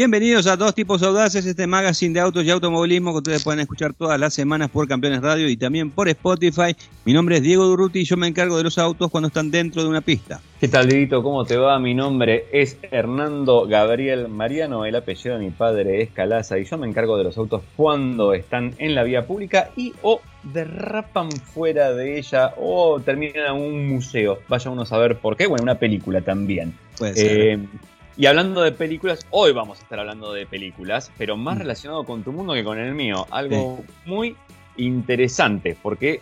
Bienvenidos a Dos Tipos Audaces, este magazine de autos y automovilismo que ustedes pueden escuchar todas las semanas por Campeones Radio y también por Spotify. Mi nombre es Diego Durruti y yo me encargo de los autos cuando están dentro de una pista. ¿Qué tal, Dieguito? ¿Cómo te va? Mi nombre es Hernando Gabriel Mariano, el apellido de mi padre es Calaza y yo me encargo de los autos cuando están en la vía pública y o derrapan fuera de ella o terminan en un museo. Vaya uno a saber por qué, bueno, una película también. Puede ser. Eh, y hablando de películas, hoy vamos a estar hablando de películas, pero más Mm. relacionado con tu mundo que con el mío. Algo muy interesante, porque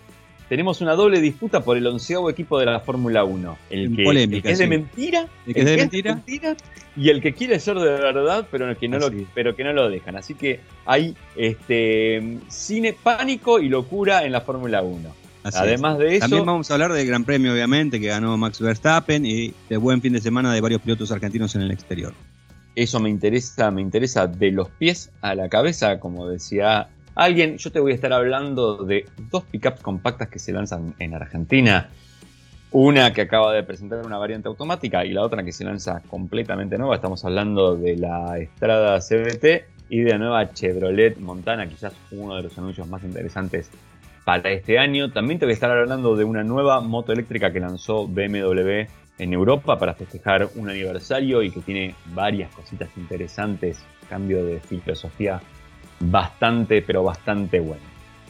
tenemos una doble disputa por el onceavo equipo de la Fórmula 1. El que, Polémica, el que es sí. de mentira, ¿El que es de mentira? y el que quiere ser de verdad, pero que no, lo, pero que no lo dejan. Así que hay este, cine, pánico y locura en la Fórmula 1. Así Además de es. eso, También vamos a hablar del Gran Premio, obviamente, que ganó Max Verstappen y de buen fin de semana de varios pilotos argentinos en el exterior. eso me interesa, me interesa de los pies a la cabeza, como decía alguien. Yo te voy a estar hablando de dos pickups compactas que se lanzan en Argentina. Una que acaba de presentar una variante automática y la otra que se lanza completamente nueva. Estamos hablando de la Estrada CBT y de la nueva Chevrolet Montana, quizás uno de los anuncios más interesantes para este año. También te voy a estar hablando de una nueva moto eléctrica que lanzó BMW en Europa para festejar un aniversario y que tiene varias cositas interesantes, cambio de filosofía bastante, pero bastante bueno.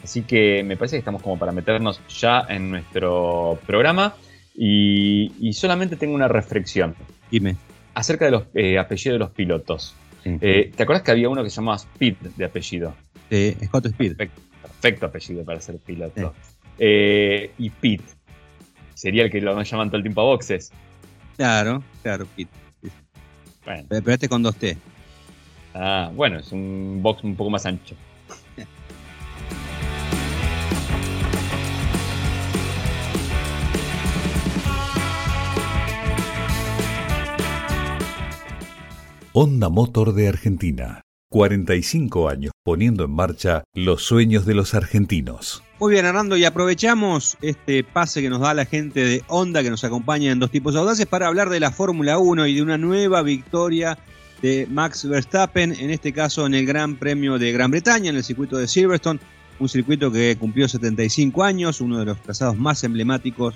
Así que me parece que estamos como para meternos ya en nuestro programa y, y solamente tengo una reflexión Dime. acerca de los eh, apellidos de los pilotos. Sí. Eh, ¿Te acuerdas que había uno que se llamaba Speed de apellido? Eh, Scott Speed. Perfecto, perfecto apellido para ser piloto. Eh, y Pete sería el que lo llaman todo el tiempo a boxes. Claro, claro, Pete. Bueno, Pero este con dos T. ah, bueno, es un box un poco más ancho. Honda Motor de Argentina. 45 años poniendo en marcha los sueños de los argentinos. Muy bien, Hernando, y aprovechamos este pase que nos da la gente de Honda que nos acompaña en dos tipos audaces para hablar de la Fórmula 1 y de una nueva victoria de Max Verstappen, en este caso en el Gran Premio de Gran Bretaña, en el circuito de Silverstone, un circuito que cumplió 75 años, uno de los trazados más emblemáticos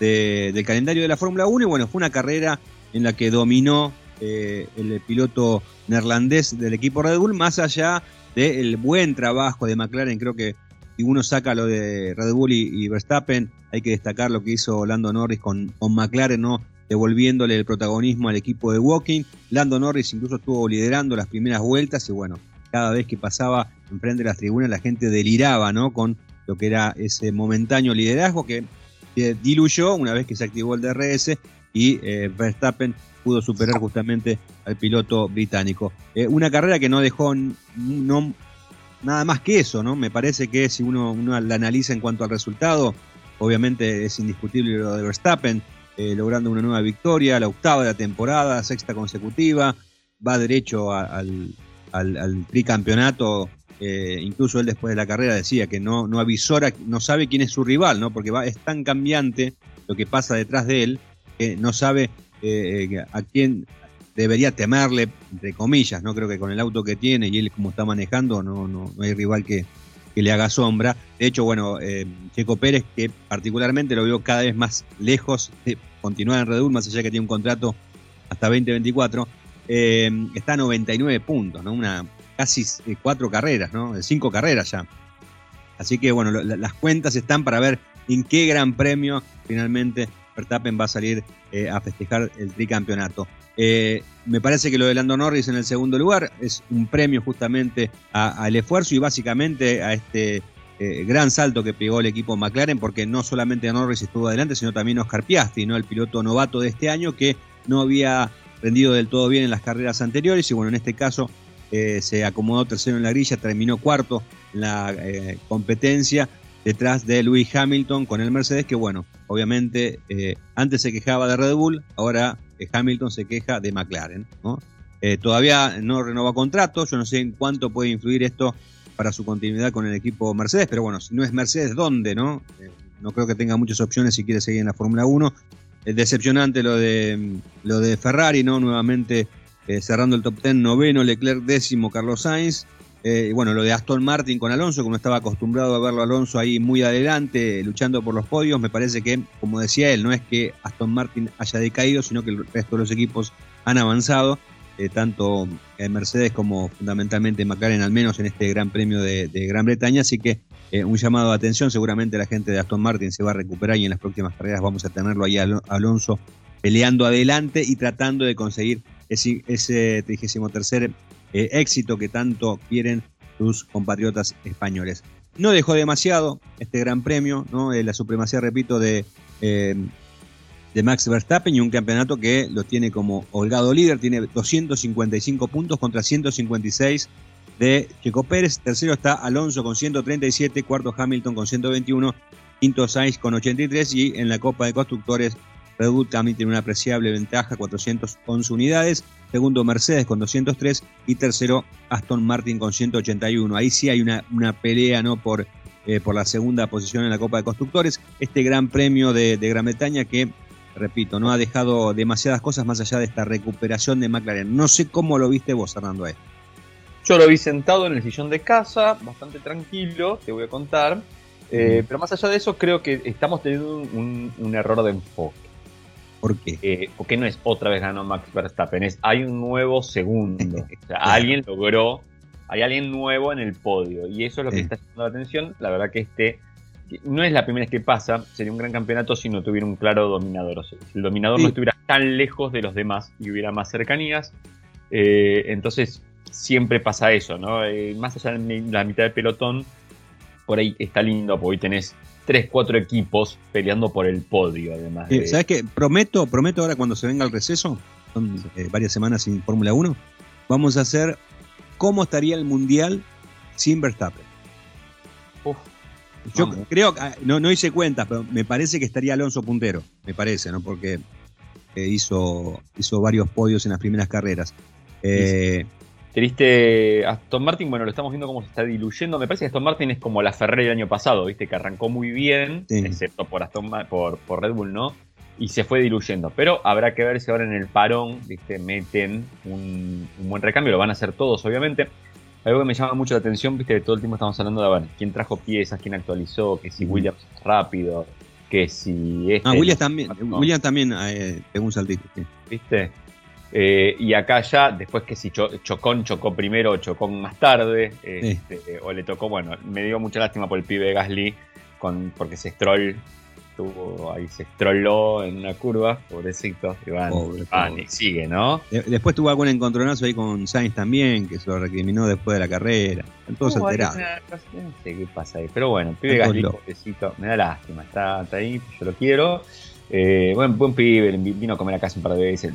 de- del calendario de la Fórmula 1, y bueno, fue una carrera en la que dominó eh, el piloto neerlandés del equipo Red Bull, más allá del buen trabajo de McLaren, creo que si uno saca lo de Red Bull y, Verstappen, hay que destacar lo que hizo Lando Norris con, con McLaren, ¿no? devolviéndole el protagonismo al equipo de Walking. Lando Norris incluso estuvo liderando las primeras vueltas y bueno, cada vez que pasaba enfrente de las tribunas la gente deliraba ¿no? con lo que era ese momentáneo liderazgo que eh, diluyó una vez que se activó el DRS y eh, Verstappen pudo superar justamente al piloto británico. Eh, una carrera que no dejó no, nada más que eso, ¿no? Me parece que si uno, uno la analiza en cuanto al resultado, obviamente es indiscutible lo de Verstappen, logrando una nueva victoria, la octava de la temporada, sexta consecutiva, va derecho al, al, al tricampeonato. Eh, incluso él después de la carrera decía que no, no avisora, no sabe quién es su rival, ¿no? Porque va, es tan cambiante lo que pasa detrás de él que no sabe eh, a quién debería temerle, entre comillas, ¿no? Creo que con el auto que tiene y él como está manejando, no, no, no hay rival que, que le haga sombra. De hecho, bueno, eh, Checo Pérez, que particularmente lo veo cada vez más lejos de continuar en Red Bull, más allá que tiene un contrato hasta 2024, eh, está a 99 puntos, ¿no? Una, casi eh, cuatro carreras, ¿no? Cinco carreras ya. Así que, bueno, las cuentas están para ver en qué gran premio finalmente Verstappen va a salir eh, a festejar el tricampeonato. Eh, me parece que lo de Lando Norris en el segundo lugar es un premio justamente al esfuerzo y básicamente a este eh, gran salto que pegó el equipo McLaren, porque no solamente Norris estuvo adelante, sino también Oscar Piastri, ¿no? el piloto novato de este año que no había rendido del todo bien en las carreras anteriores y bueno, en este caso eh, se acomodó tercero en la grilla, terminó cuarto en la eh, competencia detrás de Lewis Hamilton con el Mercedes, que bueno, obviamente eh, antes se quejaba de Red Bull, ahora Hamilton se queja de McLaren. todavía no renovó contrato, yo no sé en cuánto puede influir esto para su continuidad con el equipo Mercedes, pero bueno, si no es Mercedes, ¿dónde? no? No creo que tenga muchas opciones si quiere seguir en la Fórmula 1. Es decepcionante lo de, lo de Ferrari, ¿no? Nuevamente cerrando el top 10, noveno Leclerc, décimo Carlos Sainz. y bueno, lo de Aston Martin con Alonso, como estaba acostumbrado a verlo Alonso ahí muy adelante, luchando por los podios, me parece que, como decía él, no es que Aston Martin haya decaído, sino que el resto de los equipos han avanzado. Eh, tanto eh, Mercedes como fundamentalmente McLaren, al menos en este Gran Premio de, Gran Bretaña. Así que eh, un llamado de atención, seguramente la gente de Aston Martin se va a recuperar y en las próximas carreras vamos a tenerlo ahí Alonso peleando adelante y tratando de conseguir ese, ese 33 éxito que tanto quieren sus compatriotas españoles. No dejó demasiado este Gran Premio, ¿no? la supremacía, repito, de de Max Verstappen y un campeonato que lo tiene como holgado líder, tiene 255 puntos contra 156 de Checo Pérez, tercero está Alonso con 137, cuarto Hamilton con 121, quinto Sainz con 83 y en la Copa de Constructores Red también tiene una apreciable ventaja, 411 unidades, segundo Mercedes con 203 y tercero Aston Martin con 181. Ahí sí hay una, una pelea ¿no? por, eh, por la segunda posición en la Copa de Constructores. Este gran premio de, de Gran Bretaña que repito, no ha dejado demasiadas cosas más allá de esta recuperación de McLaren. No sé cómo lo viste vos, Hernando. Yo lo vi sentado en el sillón de casa, bastante tranquilo, te voy a contar. Eh, pero más allá de eso, creo que estamos teniendo un, error de enfoque. ¿Por qué? Eh, porque no es otra vez ganó Max Verstappen, es hay un nuevo segundo. o sea, alguien logró, hay alguien nuevo en el podio. Y eso es lo que está llamando la atención. La verdad que este no es la primera vez que pasa, sería un gran campeonato si no tuviera un claro dominador. O sea, si el dominador no estuviera tan lejos de los demás y hubiera más cercanías, eh, entonces siempre pasa eso, ¿no? Eh, más allá de la mitad del pelotón, por ahí está lindo, porque hoy tenés 3, 4 equipos peleando por el podio, además. ¿Sabes qué? Prometo, prometo ahora cuando se venga el receso, son eh, varias semanas sin Fórmula 1, vamos a hacer cómo estaría el Mundial sin Verstappen. Uf. Yo creo, ah, no, no hice cuenta, pero me parece que estaría Alonso puntero, me parece, ¿no? Porque eh, hizo, hizo varios podios en las primeras carreras. Eh, Triste Aston Martin, bueno, lo estamos viendo cómo se está diluyendo. Me parece que Aston Martin es como la Ferrari del año pasado, ¿viste? Que arrancó muy bien, excepto por, Aston, por, por Red Bull, ¿no? Y se fue diluyendo. Pero habrá que ver si ahora en el parón, ¿viste? Meten un, un buen recambio. Lo van a hacer todos, obviamente. Algo que me llama mucho la atención, viste, todo el tiempo estamos hablando de ver, quién trajo piezas, quién actualizó, que si Williams rápido, que si este. Ah, Williams también, Williams también eh, pegó un saltito, ¿Viste? Eh, y acá ya, después que si Chocón chocó primero o Chocón más tarde, este, o le tocó, bueno, me dio mucha lástima por el pibe de Gasly, con, porque se Stroll estuvo ahí, se estroló en una curva, pobrecito, y van, y sigue, ¿no? después tuvo algún encontronazo ahí con Sainz también, que se lo recriminó después de la carrera. todos alterados. No sé qué pasa ahí, pero bueno, pibe Gasly, pobrecito, me da lástima, está, ahí, yo lo quiero. Eh, buen, buen pibe, vino a comer a casa un par de veces.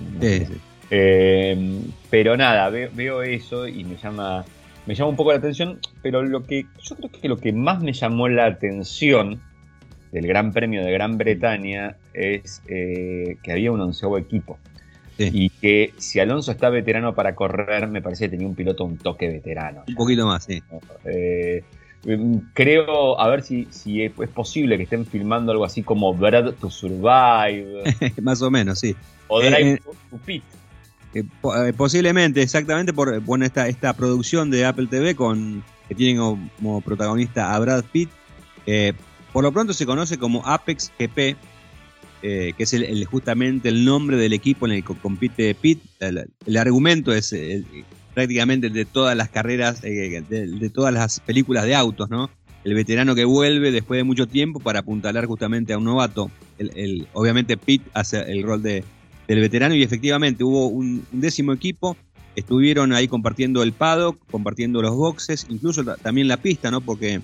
Eh, pero nada, veo, eso y me llama me llama un poco la atención, pero lo que yo creo que lo que más me llamó la atención del Gran Premio de Gran Bretaña es eh, que había un onceavo equipo. Y que si Alonso está veterano para correr, me parece que tenía un piloto un toque veterano. Un poquito más, sí. Eh, creo, a ver si, si es posible que estén filmando algo así como Brad to Survive. más o menos, sí. O Drive eh, to Pit. Posiblemente, exactamente por bueno, esta, esta producción de Apple TV con que tiene como, protagonista a Brad Pitt. Por lo pronto se conoce como Apex GP, eh, que es el, justamente el nombre del equipo en el que compite Pitt. El, argumento es eh, prácticamente de todas las carreras, eh, de, todas las películas de autos, ¿no? El veterano que vuelve después de mucho tiempo para apuntalar justamente a un novato. El, obviamente Pitt hace el rol de, del veterano y efectivamente hubo un, décimo equipo. Estuvieron ahí compartiendo el paddock, compartiendo los boxes, incluso también la pista, ¿no? Porque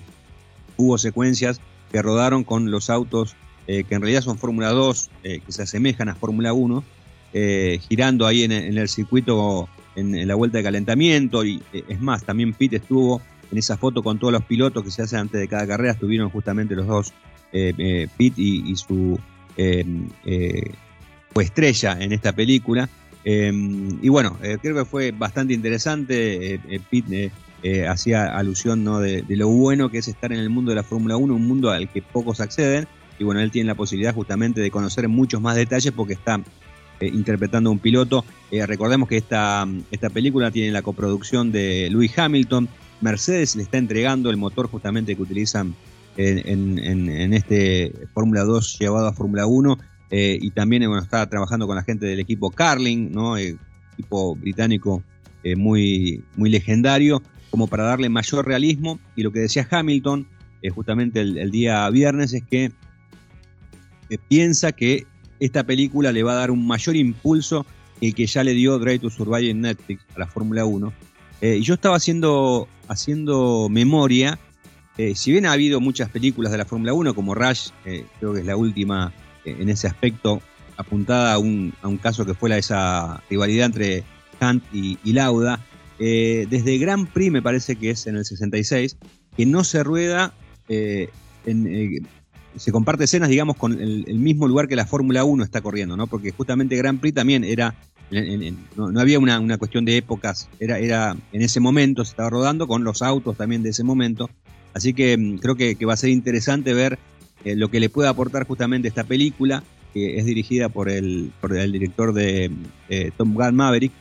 hubo secuencias que rodaron con los autos eh, que en realidad son Fórmula 2, eh, que se asemejan a Fórmula 1, eh, girando ahí en, el circuito en, la vuelta de calentamiento. Y es más, también Pete estuvo en esa foto con todos los pilotos que se hacen antes de cada carrera, estuvieron justamente los dos, Pete y, su estrella en esta película. y bueno, creo que fue bastante interesante. Pete eh, hacía alusión ¿no? de, lo bueno que es estar en el mundo de la Fórmula 1, un mundo al que pocos acceden. Y bueno, él tiene la posibilidad justamente de conocer muchos más detalles porque está interpretando a un piloto. recordemos que esta, esta película tiene la coproducción de Louis Hamilton. Mercedes le está entregando el motor justamente que utilizan en, en este Fórmula 2 llevado a Fórmula 1 eh, y también bueno, está trabajando con la gente del equipo Carling, ¿no? equipo británico eh, muy, muy legendario, como para darle mayor realismo. Y lo que decía Hamilton, eh, justamente el, día viernes, es que piensa que esta película le va a dar un mayor impulso el que ya le dio Drive to Survive en Netflix a la Fórmula 1. y yo estaba haciendo, haciendo memoria, si bien ha habido muchas películas de la Fórmula 1, como Rush, creo que es la última en ese aspecto apuntada a un, a un caso que fue la, esa rivalidad entre Hunt y, Lauda. Eh, desde Grand Prix, me parece que es en el 66, que no se rueda, eh, eh, se comparte escenas, digamos, con el, mismo lugar que la Fórmula 1 está corriendo, ¿no? Porque justamente Grand Prix también era, no, había una, una, cuestión de épocas, era, era en ese momento, se estaba rodando con los autos también de ese momento. Así que mm, creo que va a ser interesante ver eh, lo que le puede aportar justamente esta película, que es dirigida por el, por el director de eh, Tom Gunn Maverick,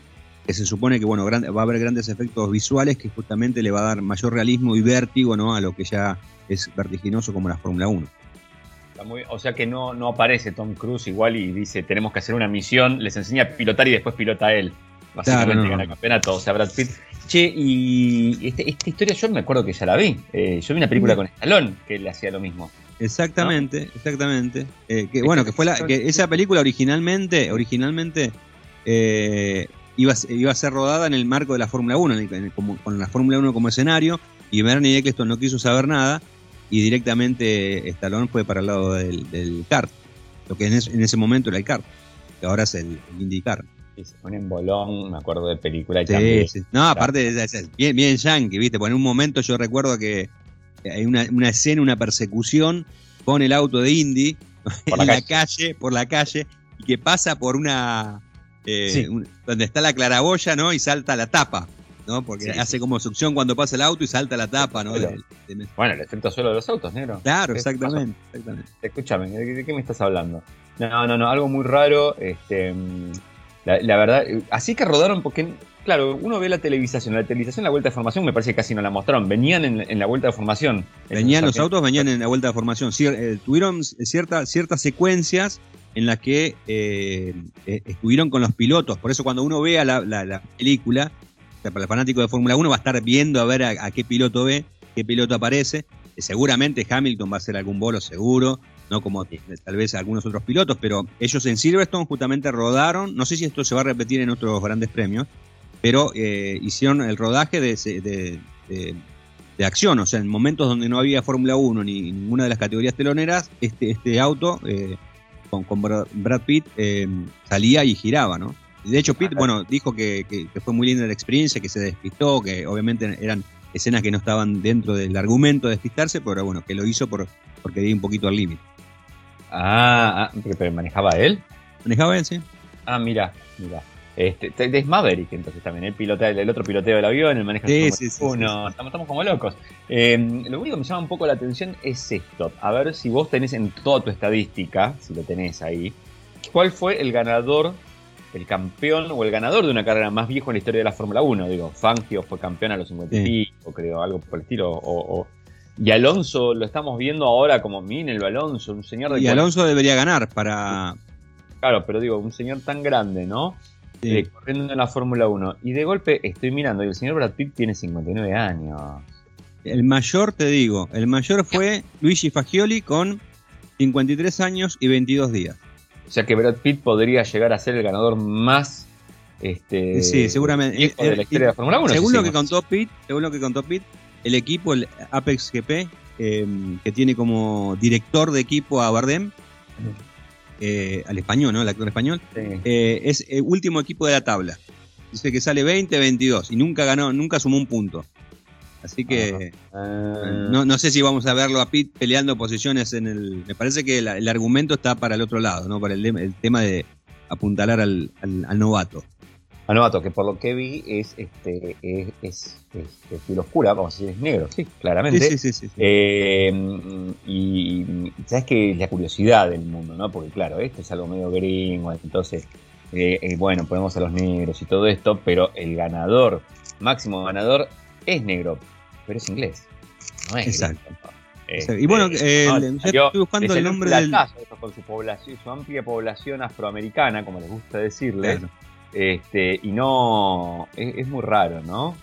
que se supone que bueno, va a haber grandes efectos visuales que justamente le va a dar mayor realismo y vértigo ¿no? a lo que ya es vertiginoso como la Fórmula 1. o sea que no, no aparece Tom Cruise igual y dice tenemos que hacer una misión, les enseña a pilotar y después pilota él. Básicamente gana el campeonato, o sea, Brad Pitt. Che, y este, esta historia yo me acuerdo que ya la vi. Eh, yo vi una película con Stallone que le hacía lo mismo. Exactamente, exactamente. Eh, que, bueno, que fue la, que esa película originalmente, originalmente eh, iba, iba a ser rodada en el marco de la Fórmula 1, con la Fórmula 1 como escenario, y Bernie Eccleston no quiso saber nada, y directamente Stallone fue para el lado del, kart, lo que en, ese momento era el kart, que ahora es el, IndyCar. Y se pone en bolón, me acuerdo de película. Y sí, No, aparte, es, bien, bien yankee, ¿viste? Porque en un momento yo recuerdo que hay una, escena, una persecución con el auto de Indy por en la, calle. por la calle, y que pasa por una. Eh, donde está la claraboya, ¿no? Y salta la tapa, ¿no? Porque hace como succión cuando pasa el auto y salta la tapa, ¿no? Bueno, el efecto solo de los autos, negro. Claro, exactamente, Escúchame, ¿de qué me estás hablando? No, no, no, algo muy raro. Este, mm, la, verdad, así que rodaron, porque, claro, uno ve la televisación. La televisación, la vuelta de formación, me parece que casi no la mostraron. Venían en, la vuelta de formación. Venían los autos, venían en la vuelta de formación. Eh, tuvieron ciertas secuencias en las que eh, eh, estuvieron con los pilotos. Por eso, cuando uno vea la, la, película, para el fanático de Fórmula 1, va a estar viendo a ver a, qué piloto ve, qué piloto aparece. seguramente Hamilton va a hacer algún bolo, seguro no como tal vez algunos otros pilotos, pero ellos en Silverstone justamente rodaron, no sé si esto se va a repetir en otros grandes premios, pero eh, hicieron el rodaje de, de, acción, o sea, en momentos donde no había Fórmula 1 ni ninguna de las categorías teloneras, este, este auto eh, con, con, Brad Pitt eh, salía y giraba, ¿no? De hecho, Pitt, bueno, dijo que, que, fue muy linda la experiencia, que se despistó, que obviamente eran escenas que no estaban dentro del argumento de despistarse, pero bueno, que lo hizo por, porque di un poquito al límite. Ah, ah, pero manejaba él. Manejaba él, sí. Ah, mira, mira. Este, es Maverick, entonces también, el, pilota, el otro piloteo del avión, el manejo sí, sí, sí, uno. Estamos, estamos, como locos. Em, lo único que me llama un poco la atención es esto. A ver si vos tenés en toda tu estadística, si lo tenés ahí, ¿cuál fue el ganador, el campeón o el ganador de una carrera más viejo en la historia de la Fórmula 1? Digo, Fangio fue campeón a los 50 y pico, creo, algo por el estilo, o y Alonso lo estamos viendo ahora como el Alonso, un señor de. Y Alonso debería ganar para. Claro, pero digo, un señor tan grande, ¿no? Eh, corriendo en la Fórmula 1. Y de golpe estoy mirando y el señor Brad Pitt tiene 59 años. El mayor, te digo, el mayor fue Luigi Fagioli con 53 años y 22 días. O sea que Brad Pitt podría llegar a ser el ganador más este, sí, seguramente. de la historia de la Fórmula 1. Según lo que contó Pitt, según lo que contó Pitt, el equipo, el Apex GP, em, que tiene como director de equipo a Bardem, eh, al español, ¿no? El actor español, eh, es el último equipo de la tabla. Dice que sale 20-22 y nunca ganó, nunca sumó un punto. Así que ah. no, sé si vamos a verlo a Pete peleando posiciones en el. Me parece que el, argumento está para el otro lado, ¿no? Para el, tema de apuntalar al novato. A novato, que por lo que vi es este es, es, es, oscura, vamos a decir, es negro, sí, claramente. Sí, sí, sí. Eh, y sabes que es la curiosidad del mundo, ¿no? Porque claro, esto es algo medio gringo, entonces eh, eh, bueno, ponemos a los negros y todo esto, pero el ganador, máximo ganador, es negro, pero es inglés. No es Exacto. gringo. Exacto. Y bueno, Este, eh, no, le- ya salió- estoy buscando el nombre del- con su población, su amplia población afroamericana, como les gusta decirles, Claro. Este, y no, es, es muy raro, ¿no?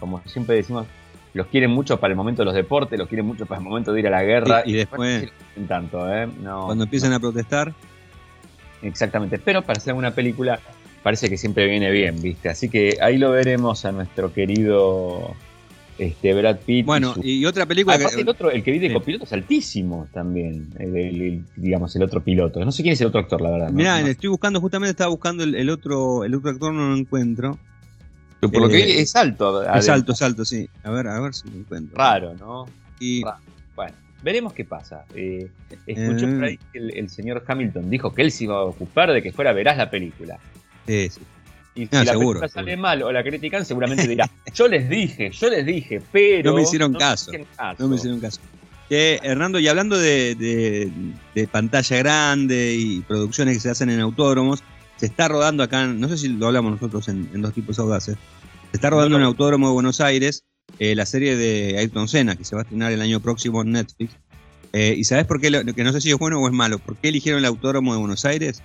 Como siempre decimos, los quieren mucho para el momento de los deportes, los quieren mucho para el momento de ir a la guerra. Y- y después- no tanto, ¿eh? No, Cuando empiezan a protestar, Exactamente, pero para hacer una película parece que siempre viene bien, ¿viste? Así que ahí lo veremos a nuestro querido este, Brad Pitt. y bueno, su- y otra película que el otro, el que vi de copiloto es altísimo también, el, el- el- digamos, el otro piloto. No sé quién es el otro actor, la verdad. Mirá, No- estoy buscando, justamente estaba buscando el, otro el otro actor, no lo encuentro. por lo que vi eh, es alto. Es alto, es alto, sí. A ver, a ver si lo encuentro. Raro, ¿no? Y Raro. Bueno, veremos qué pasa. Eh, escuché Eh. por ahí que el, el señor Hamilton dijo que él se iba a ocupar de que fuera verás la película. sí, sí. Y si Ah, la seguro, película sale seguro. mal o la critican, seguramente dirá, yo les dije, yo les dije, pero... No me hicieron caso. hicieron caso. No me hicieron caso. Eh, Hernando, y hablando de, de- de pantalla grande y producciones que se hacen en autódromos, se está rodando acá, no sé si lo hablamos nosotros en, en dos tipos audaces, se está rodando en el Autódromo de Buenos Aires eh, la serie de Ayrton Senna, que se va a estrenar el año próximo en Netflix. Eh, ¿Y sabes por qué? lo- que no sé si es bueno o es malo. ¿Por qué eligieron el Autódromo de Buenos Aires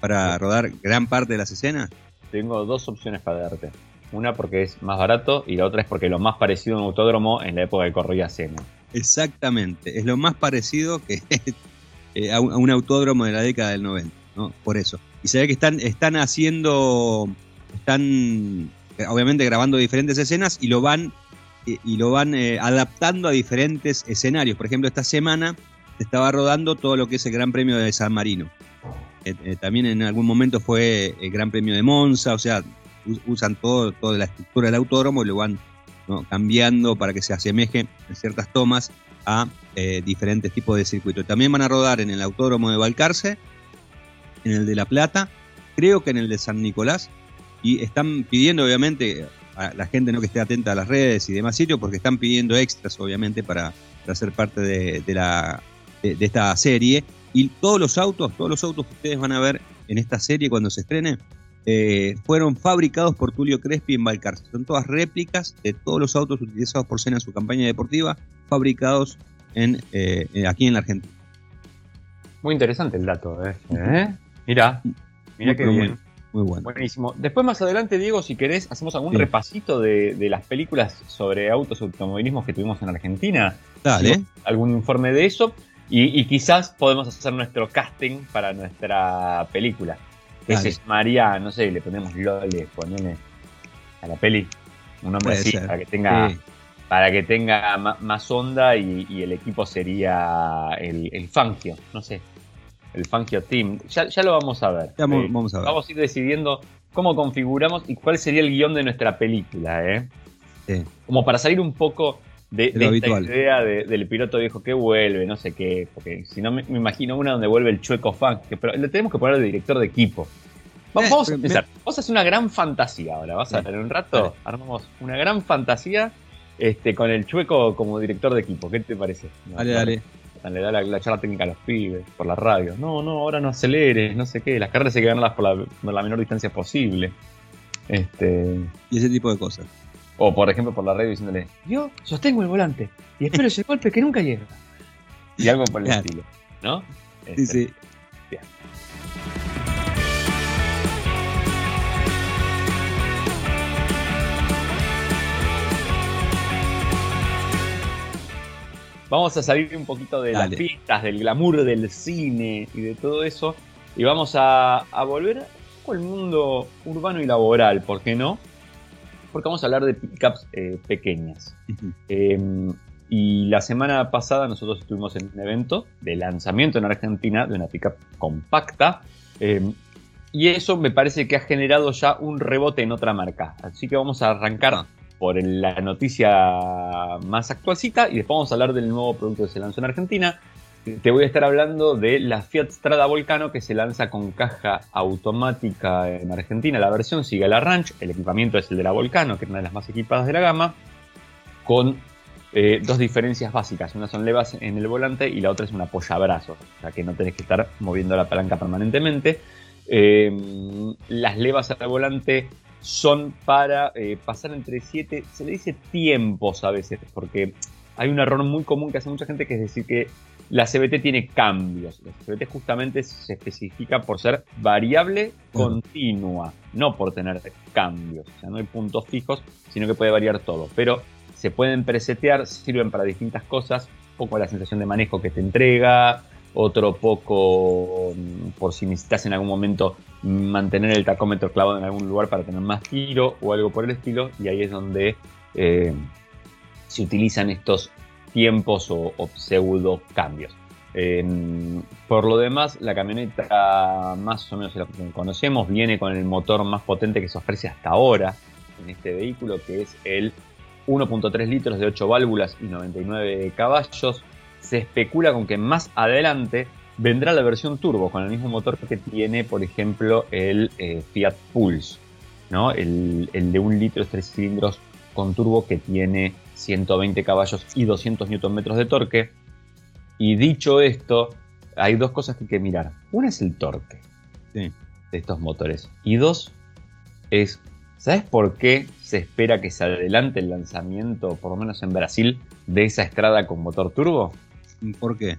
para rodar gran parte de las escenas? Tengo dos opciones para darte. Una porque es más barato y la otra es porque lo más parecido a un autódromo en la época de corría Sena. Exactamente, es lo más parecido que eh, a, un, autódromo de la década del 90, ¿no? Por eso. Y se ve que están, están haciendo, están eh, obviamente grabando diferentes escenas y lo van, y, y lo van eh, adaptando a diferentes escenarios. Por ejemplo, esta semana se estaba rodando todo lo que es el Gran Premio de San Marino. Eh, eh, también en algún momento fue el Gran Premio de Monza, o sea, usan todo, toda la estructura del autódromo y lo van cambiando para que se asemeje en ciertas tomas a eh, diferentes tipos de circuitos. También van a rodar en el autódromo de Balcarce, en el de La Plata, creo que en el de San Nicolás, y están pidiendo obviamente a la gente no que esté atenta a las redes y demás sitios, porque están pidiendo extras obviamente para, para ser parte de, la, de esta serie. Y todos los autos, todos los autos que ustedes van a ver en esta serie cuando se estrene, eh, fueron fabricados por Tulio Crespi en Balcarce. Son todas réplicas de todos los autos utilizados por Senna en su campaña deportiva, fabricados en, eh, eh, aquí en la Argentina. Muy interesante el dato, ¿eh? ¿Eh? Mira Muy, qué bien. Muy bueno. Buenísimo. Después más adelante, Diego, si querés, hacemos algún Sí. repasito de, de las películas sobre autos y automovilismos que tuvimos en Argentina. Dale. Algún informe de eso. Y, y quizás podemos hacer nuestro casting para nuestra película. Que Dale. se llamaría, no sé, le ponemos Lole, ponele a la peli. Un nombre Puede así, ser. para que tenga, Sí. para que tenga más onda y, y el equipo sería el, el Fangio, no sé. El Fangio Team. Ya, ya lo vamos a ver. Ya vamos, Eh, vamos a ver. Vamos a ir decidiendo cómo configuramos y cuál sería el guion de nuestra película, ¿eh? Sí. Como para salir un poco de, De esta idea de- del piloto viejo que vuelve, no sé qué, porque si no me, me imagino una donde vuelve el chueco fan, que, pero le tenemos que poner de director de equipo. Va- Eh, vamos a pero me- empezar. Vamos a hacer una gran fantasía ahora. Vas a ver en un rato, Dale. armamos una gran fantasía este, con el chueco como director de equipo. ¿Qué te parece? Dale, dale. Le da la, la charla técnica a los pibes por la radio. No, no, ahora no aceleres, no sé qué. Las carreras hay que ganarlas por la, por la menor distancia posible. Este, Y ese tipo de cosas. O por ejemplo por la radio diciéndole, yo sostengo el volante y espero ese golpe que nunca llega. Y algo por el Claro. estilo, ¿no? Sí, sí. bien. Vamos a salir un poquito de Dale. las pistas, del glamour del cine y de todo eso. Y vamos a, a volver un poco al mundo urbano y laboral, ¿por qué no? Porque vamos a hablar de pickups eh, pequeñas. Eh, y la semana pasada nosotros estuvimos en un evento de lanzamiento en Argentina de una pickup compacta. eh, y eso me parece que ha generado ya un rebote en otra marca. Así que vamos a arrancar por la noticia más actualcita y después vamos a hablar del nuevo producto que se lanzó en Argentina. Te voy a estar hablando de la Fiat Strada Volcano que se lanza con caja automática en Argentina. La versión sigue la Ranch, el equipamiento es el de la Volcano, que es una de las más equipadas de la gama, con eh, dos diferencias básicas. Una son levas en el volante y la otra es un apoyabrazos, o sea que no tenés que estar moviendo la palanca permanentemente. Em, las levas al volante son para eh, pasar entre siete, se le dice tiempos a veces, porque hay un error muy común que hace mucha gente que es decir que la CBT tiene cambios. La CBT justamente se especifica por ser variable continua, no por tener cambios. O sea, no hay puntos fijos, sino que puede variar todo. Pero se pueden presetear, sirven para distintas cosas. Un poco la sensación de manejo que te entrega, otro poco mm, por si necesitas en algún momento mantener el tacómetro clavado en algún lugar para tener más tiro o algo por el estilo. Y ahí es donde eh, se utilizan estos tiempos o, pseudo cambios. por lo demás, la camioneta más o menos la que conocemos viene con el motor más potente que se ofrece hasta ahora en este vehículo, que es el 1.3 litros de 8 válvulas y 99 caballos. Se especula con que más adelante vendrá la versión turbo con el mismo motor que tiene, por ejemplo, el eh, Fiat Pulse, ¿no? el, de 1 litro 3 cilindros con turbo que tiene 120 caballos y 200 Nm de torque. Y dicho esto, hay dos cosas que hay que mirar. Una es el torque de estos motores. Y dos es, ¿sabes por qué se espera que se adelante el lanzamiento, por lo menos en Brasil, de esa estrada con motor turbo? ¿Por qué?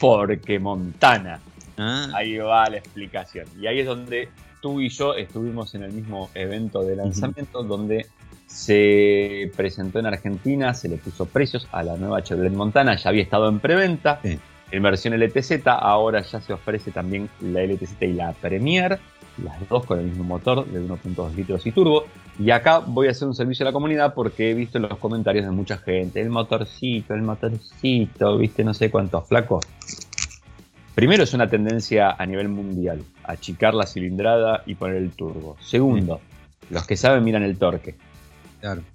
Porque Montana. Ah. Ahí va la explicación. Y ahí es donde tú y yo estuvimos en el mismo evento de lanzamiento, donde se presentó en Argentina, se le puso precios a la nueva Chevrolet Montana, ya había estado en preventa en versión LTZ, ahora ya se ofrece también la LTZ y la Premier, las dos con el mismo motor de 1.2 litros y turbo. Y acá voy a hacer un servicio a la comunidad porque he visto en los comentarios de mucha gente, el motorcito, el motorcito, viste, no sé cuántos flacos. Primero es una tendencia a nivel mundial, achicar la cilindrada y poner el turbo. Segundo, los que saben miran el torque.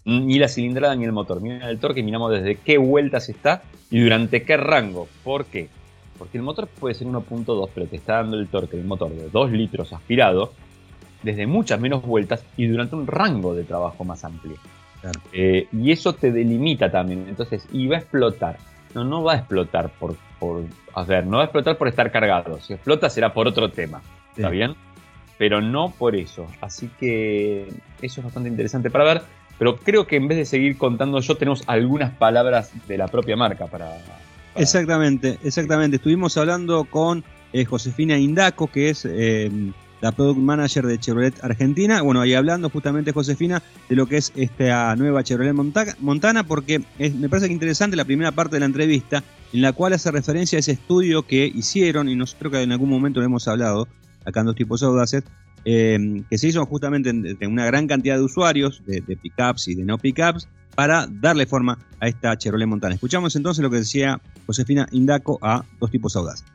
Ni la cilindrada ni el motor. Miren el torque y miramos desde qué vueltas está y durante qué rango. ¿Por qué? Porque el motor puede ser 1.2, pero te está dando el torque del motor de 2 litros aspirado desde muchas menos vueltas y durante un rango de trabajo más amplio. Eh, y eso te delimita también. Entonces, y va a explotar. No, no va a explotar por, por. A ver, no va a explotar por estar cargado. Si explota será por otro tema. ¿Está bien? Pero no por eso. Así que eso es bastante interesante para ver. Pero creo que en vez de seguir contando yo, tenemos algunas palabras de la propia marca para. Exactamente, exactamente. Estuvimos hablando con eh, Josefina Indaco, que es eh, la product manager de Chevrolet Argentina. Bueno, ahí hablando justamente, Josefina, de lo que es esta nueva Chevrolet Montana, porque me parece que interesante la primera parte de la entrevista, en la cual hace referencia a ese estudio que hicieron, y nosotros que en algún momento lo hemos hablado, acá en dos tipos audaces, eh, que se hizo justamente en, una gran cantidad de usuarios, de, pickups y de no pickups, para darle forma a esta Chevrolet Montana. Escuchamos entonces lo que decía Josefina Indaco a dos tipos audaces.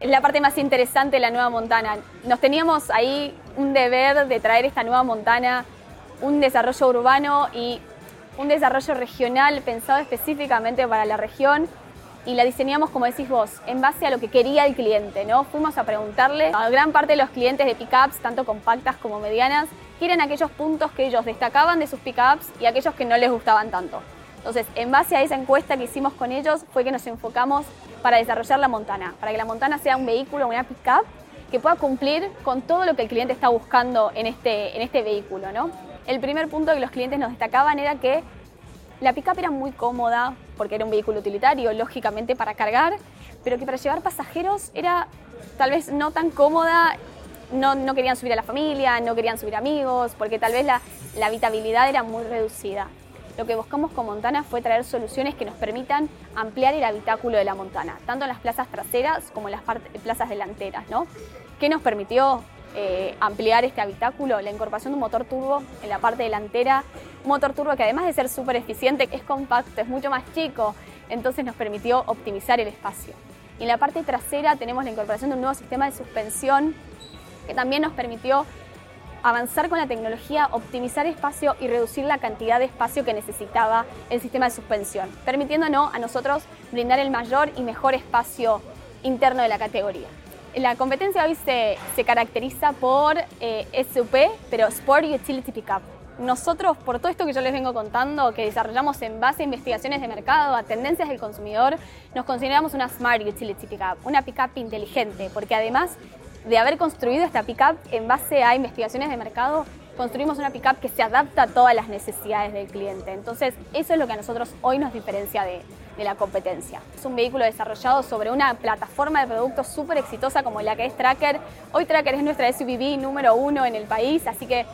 Es la parte más interesante de la nueva Montana. Nos teníamos ahí un deber de traer esta nueva Montana, un desarrollo urbano y un desarrollo regional pensado específicamente para la región y la diseñamos, como decís vos, en base a lo que quería el cliente, ¿no? Fuimos a preguntarle a gran parte de los clientes de pickups, tanto compactas como medianas, quieren aquellos puntos que ellos destacaban de sus pickups y aquellos que no les gustaban tanto. Entonces, en base a esa encuesta que hicimos con ellos, fue que nos enfocamos para desarrollar la Montana, para que la Montana sea un vehículo, una pickup que pueda cumplir con todo lo que el cliente está buscando en este, en este vehículo, ¿no? El primer punto que los clientes nos destacaban era que la pickup era muy cómoda porque era un vehículo utilitario, lógicamente para cargar, pero que para llevar pasajeros era tal vez no tan cómoda. No, querían subir a la familia, no querían subir amigos, porque tal vez la, habitabilidad era muy reducida. Lo que buscamos con Montana fue traer soluciones que nos permitan ampliar el habitáculo de la Montana, tanto en las plazas traseras como en las plazas delanteras, ¿no? ¿Qué nos permitió eh, ampliar este habitáculo, la incorporación de un motor turbo en la parte delantera, motor turbo que además de ser súper eficiente, es compacto, es mucho más chico, entonces nos permitió optimizar el espacio. Y en la parte trasera tenemos la incorporación de un nuevo sistema de suspensión que también nos permitió avanzar con la tecnología, optimizar espacio y reducir la cantidad de espacio que necesitaba el sistema de suspensión, permitiéndonos a nosotros brindar el mayor y mejor espacio interno de la categoría. La competencia hoy se, caracteriza por eh, SUP, pero Sport Utility Pickup. Nosotros, por todo esto que yo les vengo contando, que desarrollamos en base a investigaciones de mercado, a tendencias del consumidor, nos consideramos una Smart Utility Pickup, una pickup inteligente, porque además de haber construido esta pickup en base a investigaciones de mercado, construimos una pickup que se adapta a todas las necesidades del cliente. Entonces, eso es lo que a nosotros hoy nos diferencia de, la competencia. Es un vehículo desarrollado sobre una plataforma de productos súper exitosa como la que es Tracker. Hoy Tracker es nuestra SUV número uno en el país, así que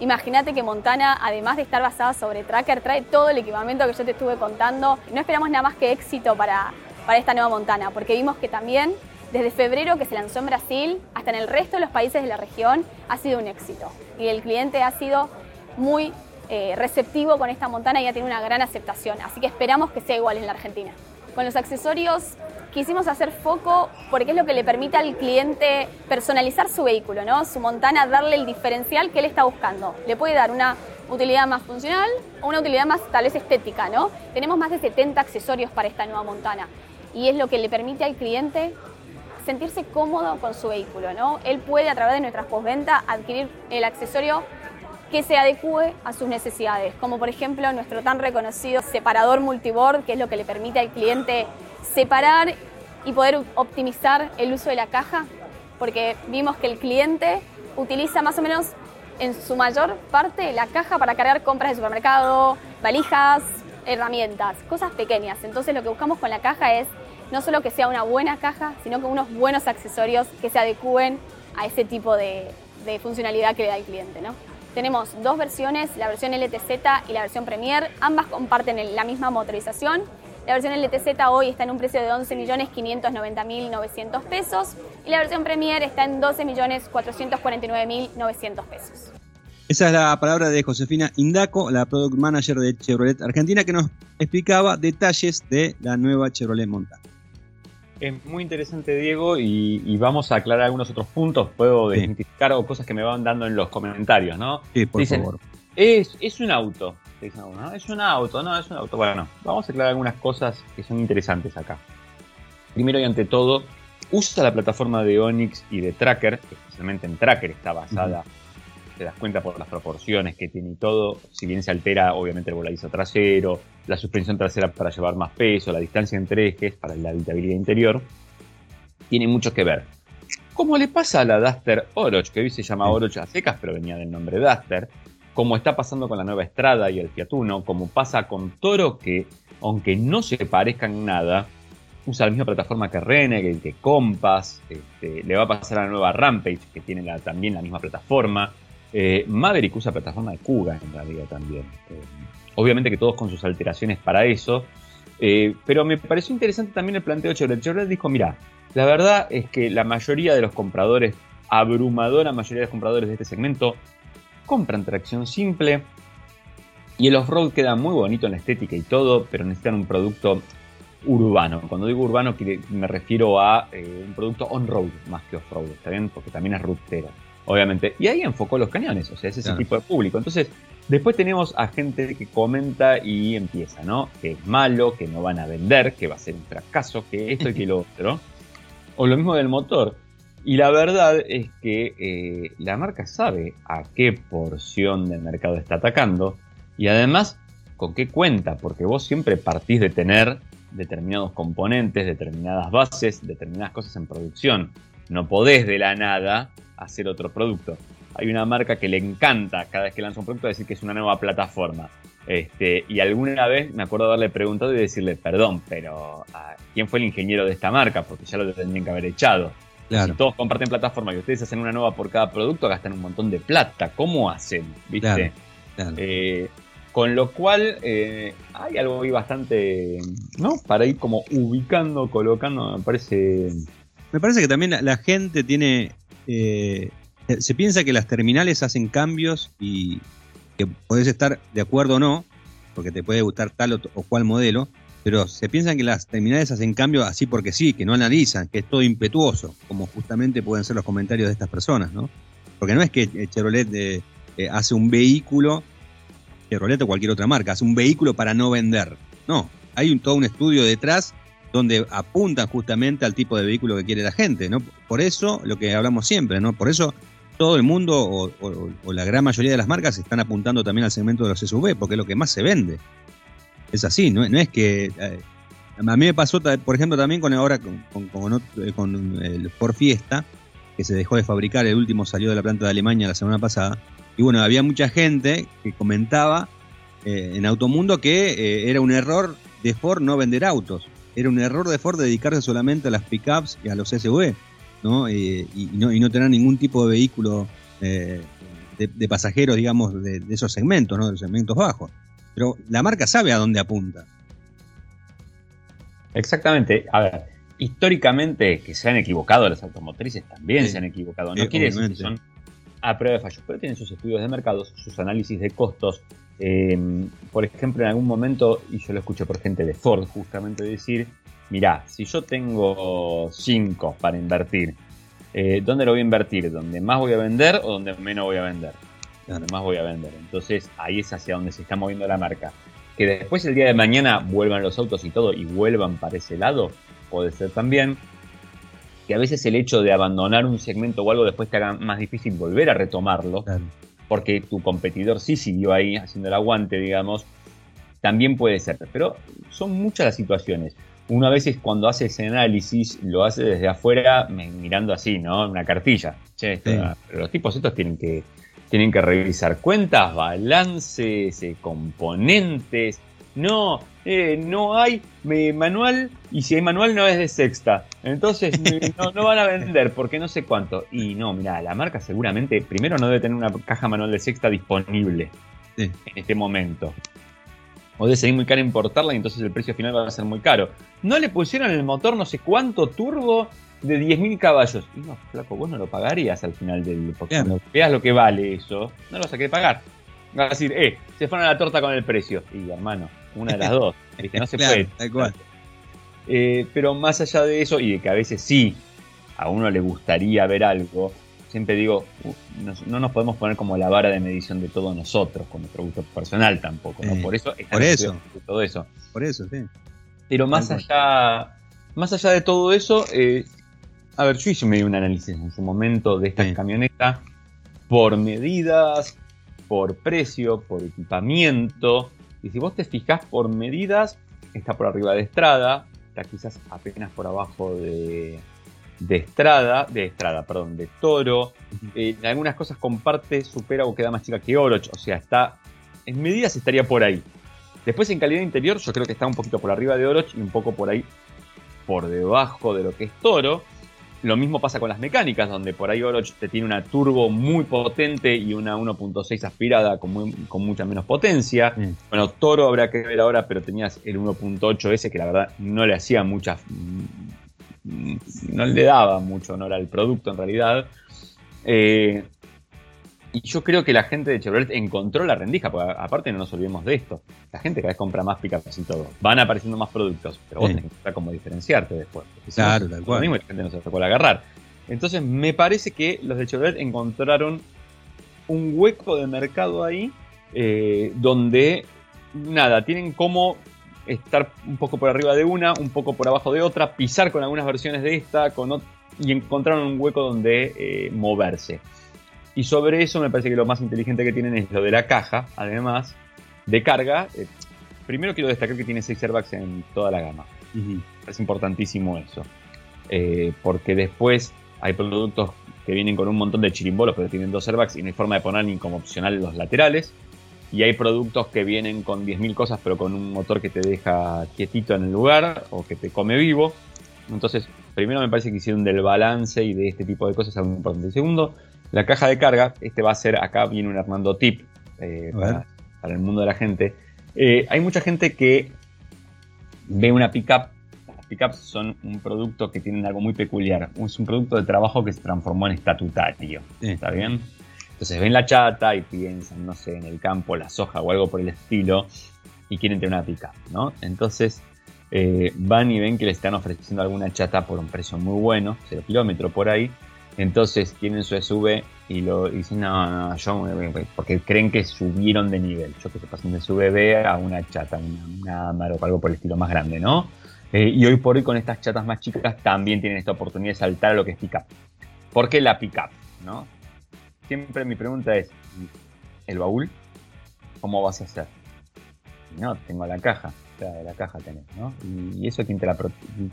Imagínate que Montana, además de estar basada sobre Tracker, trae todo el equipamiento que yo te estuve contando. No esperamos nada más que éxito para, para esta nueva Montana, porque vimos que también desde febrero que se lanzó en Brasil hasta en el resto de los países de la región ha sido un éxito. Y el cliente ha sido muy eh, receptivo con esta Montana y ha tenido una gran aceptación. Así que esperamos que sea igual en la Argentina. Con los accesorios quisimos hacer foco porque es lo que le permite al cliente personalizar su vehículo, ¿no? Su Montana, darle el diferencial que él está buscando. Le puede dar una utilidad más funcional o una utilidad más tal vez estética, ¿no? Tenemos más de 70 accesorios para esta nueva Montana y es lo que le permite al cliente sentirse cómodo con su vehículo, ¿no? Él puede a través de nuestras postventa adquirir el accesorio que se adecue a sus necesidades, como por ejemplo nuestro tan reconocido separador multiboard, que es lo que le permite al cliente separar y poder optimizar el uso de la caja, porque vimos que el cliente utiliza más o menos en su mayor parte la caja para cargar compras de supermercado, valijas, herramientas, cosas pequeñas. Entonces lo que buscamos con la caja es no solo que sea una buena caja, sino que unos buenos accesorios que se adecúen a ese tipo de, de funcionalidad que le da el cliente. ¿no? Tenemos dos versiones, la versión LTZ y la versión Premier, ambas comparten la misma motorización la versión LTZ hoy está en un precio de 11.590.900 pesos y la versión Premier está en 12.449.900 pesos. Esa es la palabra de Josefina Indaco, la Product Manager de Chevrolet Argentina, que nos explicaba detalles de la nueva Chevrolet Montana. Es muy interesante, Diego, y, vamos a aclarar algunos otros puntos. Puedo identificar o cosas que me van dando en los comentarios, ¿no? Sí, por favor. Es, es un auto. Es un auto, no, es un auto. Bueno, vamos a aclarar algunas cosas que son interesantes acá. Primero y ante todo, usa la plataforma de Onix y de Tracker, especialmente en Tracker está basada, te das cuenta por las proporciones que tiene y todo, si bien se altera obviamente el voladizo trasero, la suspensión trasera para llevar más peso, la distancia entre ejes para la habitabilidad interior, tiene mucho que ver. Como le pasa a la Duster Oroch, que hoy se llama Oroch a secas, pero venía del nombre Duster, como está pasando con la nueva Estrada y el Fiat Uno, como pasa con Toro, que aunque no se parezcan nada, usa la misma plataforma que Renegade, que Compass, este, le va a pasar a la nueva Rampage, que tiene también la misma plataforma. Eh, Maverick usa plataforma de Kuga en realidad también. Eh, obviamente que todos con sus alteraciones para eso. Eh, pero me pareció interesante también el planteo de Chevrolet. Chevrolet dijo, mira, la verdad es que la mayoría de los compradores, abrumadora mayoría de los compradores de este segmento, compran tracción simple. Y el off-road queda muy bonito en la estética y todo, pero necesitan un producto urbano. Cuando digo urbano me refiero a eh, un producto on-road más que off-road, ¿está bien? Porque también es rutero, obviamente. Y ahí enfocó los cañones, o sea, es ese tipo de público. Entonces, después tenemos a gente que comenta y empieza, ¿no? Que es malo, que no van a vender, que va a ser un fracaso, que esto y que lo otro. O lo mismo del motor. Y la verdad es que eh, la marca sabe a qué porción del mercado está atacando y además con qué cuenta, porque vos siempre partís de tener determinados componentes, determinadas bases, determinadas cosas en producción. No podés de la nada hacer otro producto. Hay una marca que le encanta cada vez que lanza un producto decir que es una nueva plataforma. Este, y alguna vez me acuerdo haberle preguntado y decirle, perdón, pero ¿quién fue el ingeniero de esta marca? Porque ya lo tendrían que haber echado. Si todos comparten plataforma y ustedes hacen una nueva por cada producto, gastan un montón de plata. ¿Cómo hacen? ¿Viste? Eh, con lo cual eh, hay algo ahí bastante, ¿no? Para ir como ubicando, colocando, me parece... Me parece que también la, gente tiene... Eh, se piensa que las terminales hacen cambios y que podés estar de acuerdo o no, porque te puede gustar tal o cual modelo, pero se piensan que las terminales hacen cambio así porque sí, que no analizan, que es todo impetuoso, como justamente pueden ser los comentarios de estas personas, ¿no? Porque no es que eh, Chevrolet eh, eh, hace un vehículo, Chevrolet o cualquier otra marca, hace un vehículo para no vender. No, hay un, todo un estudio detrás donde apuntan justamente al tipo de vehículo que quiere la gente, ¿no? Por eso, lo que hablamos siempre, ¿no? Por eso todo el mundo o, o la gran mayoría de las marcas están apuntando también al segmento de los SUV, porque es lo que más se vende es así, no, es que... Eh, a mí me pasó, por ejemplo, también con ahora con, con, con, el Ford Fiesta, que se dejó de fabricar, el último salió de la planta de Alemania la semana pasada. Y bueno, había mucha gente que comentaba eh, en Automundo que eh, era un error de Ford no vender autos. Era un error de Ford dedicarse solamente a las pickups y a los SUV, ¿no? y, no, y no tener ningún tipo de vehículo de, pasajeros, digamos, de, de, esos segmentos, ¿no? de los segmentos bajos. Pero la marca sabe a dónde apunta. Exactamente. A ver, históricamente que se han equivocado las automotrices también se han equivocado. No quiere decir que son a prueba de fallos, pero tienen sus estudios de mercados, sus análisis de costos. Em, por ejemplo, en algún momento, y yo lo escuché por gente de Ford justamente decir, mirá, si yo tengo 5 para invertir, eh, ¿dónde lo voy a invertir? ¿Dónde más voy a vender o donde menos voy a vender? Donde más voy a vender. Entonces ahí es hacia donde se está moviendo la marca. Que después el día de mañana vuelvan los autos y todo y vuelvan para ese lado, puede ser también. Que a veces el hecho de abandonar un segmento o algo después te haga más difícil volver a retomarlo. Porque tu competidor sí siguió ahí haciendo el aguante, digamos. También puede ser. Pero son muchas las situaciones. Uno a veces cuando hace ese análisis lo hace desde afuera mirando así, ¿no? Una cartilla. Che, pero los tipos estos tienen que, tienen que revisar cuentas, balances, eh, componentes. No, eh, no hay manual y si hay manual no es de sexta. Entonces no, van a vender porque no sé cuánto. Y no, mira, la marca seguramente primero no debe tener una caja manual de sexta disponible en este momento. O debe ser muy cara importarla y entonces el precio final va a ser muy caro. No le pusieron el motor no sé cuánto turbo de 10.000 caballos. Y no, flaco, vos no lo pagarías al final del... Porque cuando veas lo que vale eso, no lo vas a querer pagar. Vas a decir, eh, se fueron a la torta con el precio. Y hermano, una de las dos. No se puede. Eh, pero más allá de eso, y de que a veces sí, a uno le gustaría ver algo, siempre digo, no, nos podemos poner como la vara de medición de todos nosotros, con nuestro gusto personal tampoco, ¿no? Por eso por eso. todo eso. Por eso, sí. Pero más allá, más allá de todo eso, eh, a ver, yo hice medio un análisis en su momento de esta camioneta por medidas, por precio, por equipamiento. Y si vos te fijás por medidas, está por arriba de Estrada, está quizás apenas por abajo de, de Estrada, de Estrada, perdón, de Toro. Eh, en algunas cosas comparte, supera o queda más chica que Oroch, o sea, está en medidas estaría por ahí. Después en calidad interior yo creo que está un poquito por arriba de Oroch y un poco por ahí por debajo de lo que es Toro. Lo mismo pasa con las mecánicas, donde por ahí Oroch te tiene una turbo muy potente y una 1.6 aspirada con, con, mucha menos potencia. Mm. Bueno, Toro habrá que ver ahora, pero tenías el 1.8S que la verdad no le hacía muchas. Mm, no le daba mucho honor al producto en realidad. Eh, y yo creo que la gente de Chevrolet encontró la rendija, porque aparte no nos olvidemos de esto. La gente cada vez compra más pickups y todo. Van apareciendo más productos, pero vos tenés que encontrar cómo diferenciarte después. Claro, tal cual. Mismo la gente no se puede agarrar. Entonces me parece que los de Chevrolet encontraron un hueco de mercado ahí eh, donde, nada, tienen como estar un poco por arriba de una, un poco por abajo de otra, pisar con algunas versiones de esta, con y encontraron un hueco donde eh, moverse. Y sobre eso me parece que lo más inteligente que tienen es lo de la caja, además de carga. Eh, primero quiero destacar que tiene 6 airbags en toda la gama. Es importantísimo eso. Eh, porque después hay productos que vienen con un montón de chirimbolos, pero tienen dos airbags y no hay forma de poner ni como opcional los laterales. Y hay productos que vienen con 10.000 cosas, pero con un motor que te deja quietito en el lugar o que te come vivo. Entonces, primero me parece que hicieron del balance y de este tipo de cosas algo importante. Segundo, la caja de carga, este va a ser, acá viene un Hernando Tip eh, para, el mundo de la gente. Eh, hay mucha gente que ve una pickup. Las pickups son un producto que tienen algo muy peculiar. Es un producto de trabajo que se transformó en estatutario. ¿Está bien? Entonces ven la chata y piensan, no sé, en el campo, la soja o algo por el estilo y quieren tener una pickup, ¿no? Entonces eh, van y ven que le están ofreciendo alguna chata por un precio muy bueno, 0 kilómetros por ahí, entonces tienen su SUV y lo dicen, no, yo, porque creen que subieron de nivel. Yo que se pasan de SUV a una chata, una, una o algo por el estilo más grande, ¿no? Eh, y hoy por hoy con estas chatas más chicas también tienen esta oportunidad de saltar a lo que es pickup. ¿Por qué la pickup? ¿no? Siempre mi pregunta es, ¿el baúl? ¿Cómo vas a hacer? No, tengo la caja, la caja tenés, ¿no? Y eso quién te la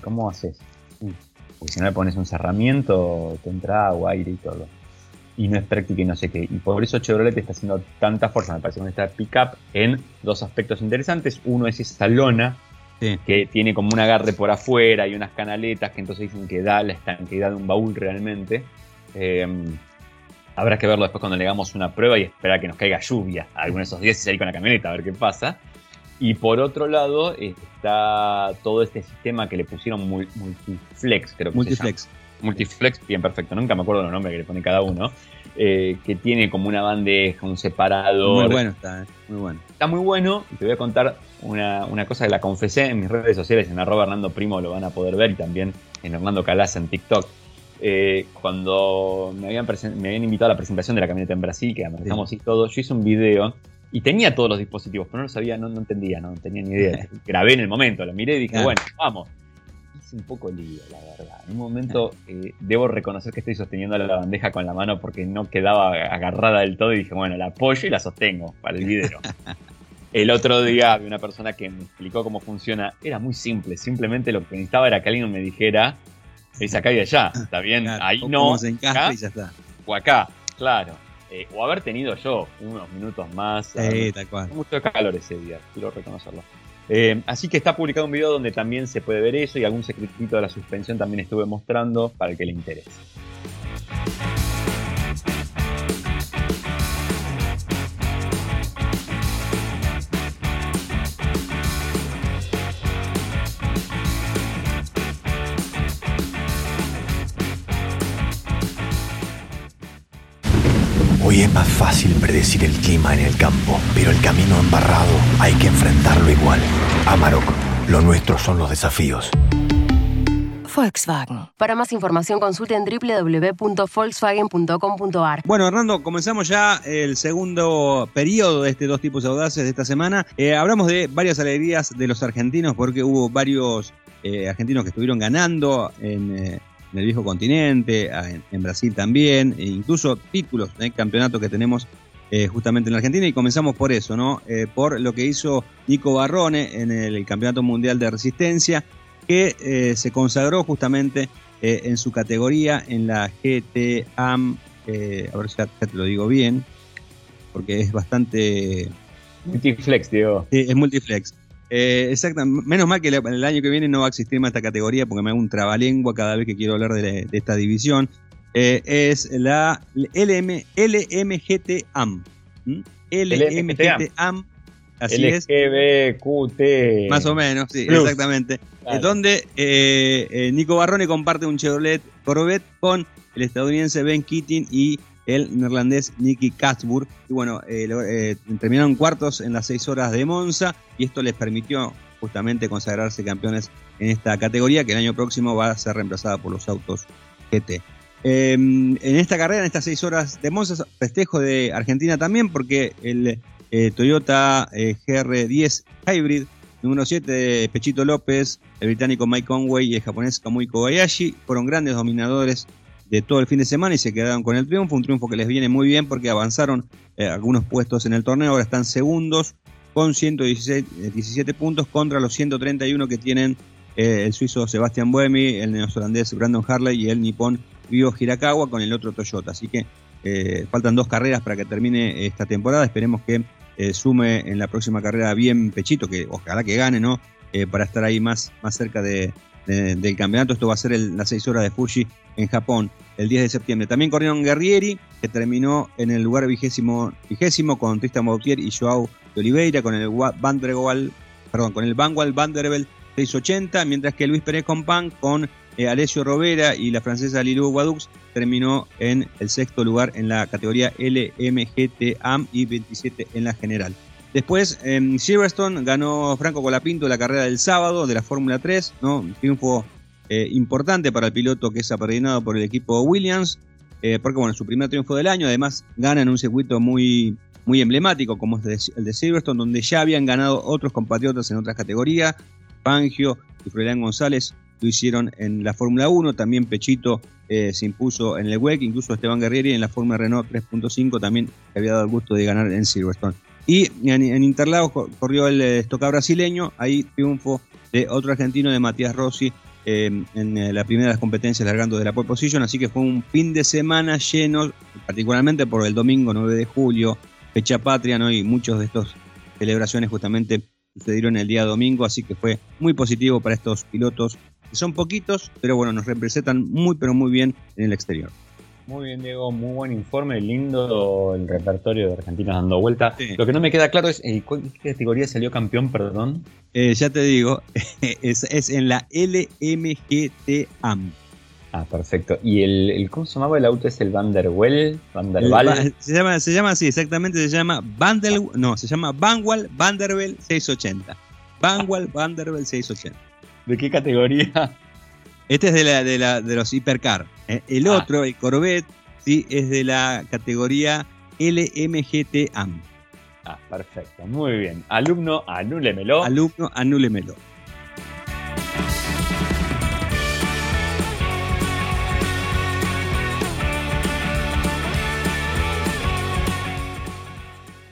¿cómo haces? Porque si no le pones un cerramiento, te entra agua, aire y todo. Y no es práctica y no sé qué. Y por eso Chevrolet está haciendo tanta fuerza, me parece, con esta pickup en dos aspectos interesantes. Uno es esa lona que tiene como un agarre por afuera y unas canaletas que entonces dicen que da la estanqueidad de un baúl realmente. Em, habrá que verlo después cuando le hagamos una prueba y esperar que nos caiga lluvia algunos de esos días y salir con la camioneta a ver qué pasa. Y por otro lado está todo este sistema que le pusieron Multiflex, creo que Multiflex. Se llama. Multiflex, bien perfecto, nunca me acuerdo los nombres que le pone cada uno. Eh, que tiene como una bandeja, un separador. Muy bueno está, eh, muy bueno. Está muy bueno te voy a contar una, cosa que la confesé en mis redes sociales, en arroba Hernando Primo lo van a poder ver y también en Hernando Calaza en TikTok. Eh, cuando me habían, me habían invitado a la presentación de la camioneta en Brasil, que analizamos y todo, yo hice un video y tenía todos los dispositivos, pero no lo sabía, no, entendía, no tenía ni idea. Grabé en el momento, lo miré y dije, bueno, vamos. Hice un poco lío, la verdad. En un momento eh, debo reconocer que estoy sosteniendo la bandeja con la mano porque no quedaba agarrada del todo y dije, bueno, la apoyo y la sostengo para el video. El otro día había una persona que me explicó cómo funciona. Era muy simple. Simplemente lo que necesitaba era que alguien me dijera, es acá y allá. ¿Está bien? Ahí no. Se acá, y ya está. O acá, claro. Eh, o haber tenido yo unos minutos más. Sí, tal cual. Mucho calor ese día, quiero reconocerlo. Eh, así que está publicado un video donde también se puede ver eso y algún secretito de la suspensión también estuve mostrando para el que le interese. Hoy es más fácil predecir el clima en el campo, pero el camino embarrado hay que enfrentarlo igual. Amarok, lo nuestro son los desafíos. Volkswagen. Para más información consulten www.volkswagen.com.ar. Bueno, Hernando, comenzamos ya el segundo periodo de estos dos tipos audaces de esta semana. Eh, hablamos de varias alegrías de los argentinos porque hubo varios eh, argentinos que estuvieron ganando en, eh, en el viejo continente, en, Brasil también, e incluso títulos en el campeonato que tenemos eh, justamente en Argentina y comenzamos por eso, ¿no? Eh, por lo que hizo Nico Barrone en el, Campeonato Mundial de Resistencia, que eh, se consagró justamente en su categoría en la GTAM, a ver si ya, te lo digo bien, porque es bastante... Multiflex, digo. Sí, es multiflex. Eh, Menos mal que el año que viene no va a existir más esta categoría porque me hago un trabalengua cada vez que quiero hablar de, esta división. Eh, es la LM, LMGT-AM. LMGT-AM. Así es. LGBQT. Más o menos, sí, exactamente. Es donde eh, Nico Barrone comparte un Chevrolet Corvette con el estadounidense Ben Keating y el neerlandés Nicky Katsburg. Y bueno, eh, eh, terminaron cuartos en las seis horas de Monza y esto les permitió justamente consagrarse campeones en esta categoría que el año próximo va a ser reemplazada por los autos GT. Em, en esta carrera, en estas seis horas de Monza, festejo de Argentina también porque el eh, Toyota GR10 Hybrid número 7 de Pechito López, el británico Mike Conway y el japonés Kamui Kobayashi fueron grandes dominadores de todo el fin de semana y se quedaron con el triunfo, un triunfo que les viene muy bien porque avanzaron eh, algunos puestos en el torneo, ahora están segundos con 117 17 puntos contra los 131 que tienen eh, el suizo Sebastian Buemi, el neozelandés Brandon Harley y el nipón Ryo Hirakawa con el otro Toyota. Así que eh, faltan dos carreras para que termine esta temporada, esperemos que sume en la próxima carrera bien Pechito, que ojalá que gane, ¿no? para estar ahí más, más cerca de, del campeonato. Esto va a ser las 6 horas de Fuji en Japón el 10 de septiembre. También corrieron Guerrieri, que terminó en el lugar vigésimo, vigésimo con Tristan Bautier y Joao de Oliveira, con el Vanderwall, perdón, con el Vanwall Vanderbilt 680, mientras que Luis Pérez Compán con eh, Alessio Rovera y la francesa Lilou Guadux terminó en el sexto lugar en la categoría LMGT AM y 27 en la general. Después, en Silverstone ganó Franco Colapinto la carrera del sábado de la Fórmula 3, ¿no? Un triunfo eh, importante para el piloto que es apadrinado por el equipo Williams, eh, porque bueno, su primer triunfo del año, además gana en un circuito muy, muy emblemático como es el de Silverstone, donde ya habían ganado otros compatriotas en otras categorías, Fangio y Froilán González lo hicieron en la Fórmula 1, también Pechito eh, se impuso en el WEC, incluso Esteban Guerrieri en la Fórmula Renault 3.5 también le había dado el gusto de ganar en Silverstone. Y en, Interlagos corrió el estoca brasileño, ahí triunfo de otro argentino de Matías Rossi eh, en eh, la primera de las competencias largando de la pole position, así que fue un fin de semana lleno, particularmente por el domingo 9 de julio, fecha patria, ¿no? y muchos de estos celebraciones justamente sucedieron el día domingo, así que fue muy positivo para estos pilotos, que son poquitos, pero bueno, nos representan muy pero muy bien en el exterior. Muy bien, Diego, muy buen informe, lindo el repertorio de Argentina dando vuelta. Sí. Lo que no me queda claro es, eh, ¿cuál- ¿qué categoría salió campeón, perdón? Eh, ya te digo, es, es en la LMGT AM. Ah, perfecto. ¿Y el, el- cómo se llamaba el auto? ¿Es el Van der Well? ¿Van der El Waal? va- se, llama, se llama así, exactamente, se llama Vandel, no, se llama Vanwall Vanderbilt 680. Vanwall Vanderbilt 680. ¿De qué categoría? Este es de, la, de, la, de los hipercar. ¿eh? El Ah. otro, el Corvette, sí, es de la categoría LMGT AM. Ah, perfecto, muy bien. Alumno, anúlemelo. Alumno, anúlemelo.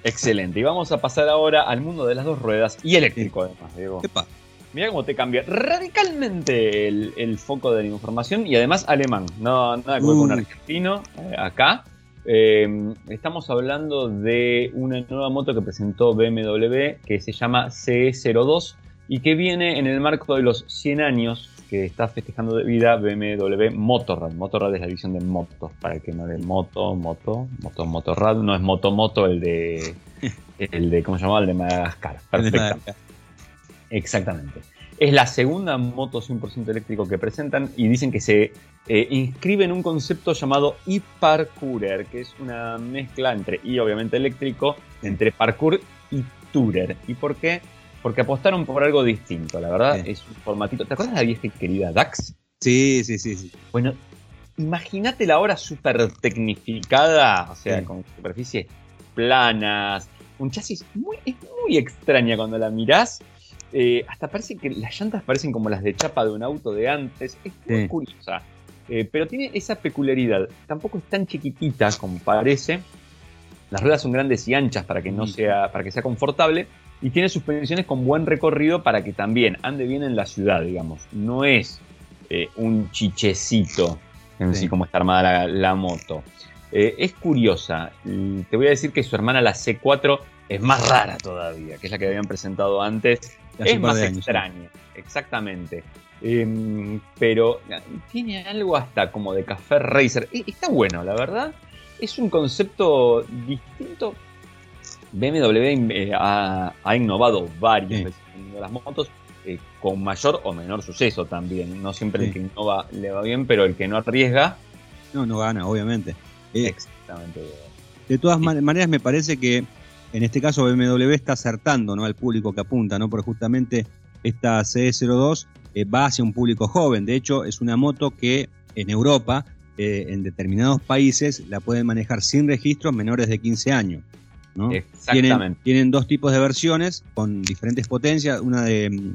Excelente. Y vamos a pasar ahora al mundo de las dos ruedas y eléctrico, además, Diego. ¿Qué pasa? Mira cómo te cambia radicalmente el, el foco de la información y además alemán. No, nada que ver con un argentino eh, acá. Eh, estamos hablando de una nueva moto que presentó BMW que se llama CE02 y que viene en el marco de los 100 años que está festejando de vida BMW Motorrad. Motorrad es la división de motos, para el que no de moto, moto, moto, Motorrad. No es Moto Moto el de, el de, ¿cómo se llamaba? El de Madagascar. Perfecto. Exactamente. Es la segunda moto 100% eléctrico que presentan y dicen que se eh, inscribe en un concepto llamado e-parkourer, que es una mezcla entre, y obviamente eléctrico, entre parkour y tourer. ¿Y por qué? Porque apostaron por algo distinto, la verdad. Sí. Es un formatito. ¿Te acuerdas de la vieja y querida DAX? Sí, sí, sí, sí. Bueno, imagínate la hora súper tecnificada, o sea, Sí. con superficies planas, un chasis muy, es muy extraña cuando la mirás. Eh, hasta parece que las llantas parecen como las de chapa de un auto de antes. Es muy Sí. curiosa. Eh, pero tiene esa peculiaridad. Tampoco es tan chiquitita como parece. Las ruedas son grandes y anchas para que no sea, para que sea confortable. Y tiene suspensiones con buen recorrido para que también ande bien en la ciudad, digamos. No es eh, un chichecito en sí, Sí. como está armada la, la moto. Eh, es curiosa. Te voy a decir que su hermana, la C4, es más rara todavía, que es la que habían presentado antes. Es más extraña, exactamente. Em, pero eh, tiene algo hasta como de café racer. E- Está bueno, la verdad. Es un concepto distinto. BMW eh, ha, ha innovado varias Sí. veces en las motos eh, con mayor o menor suceso también. No siempre el que innova le va bien, pero el que no arriesga, No, no gana, obviamente. Exactamente. De todas man- maneras, me parece que en este caso BMW está acertando ¿no? al público que apunta, ¿no? porque justamente esta CE02 eh, va hacia un público joven. De hecho, es una moto que en Europa, eh, en determinados países, la pueden manejar sin registros menores de 15 años. Exactamente. tienen dos tipos de versiones con diferentes potencias. Una de, mm,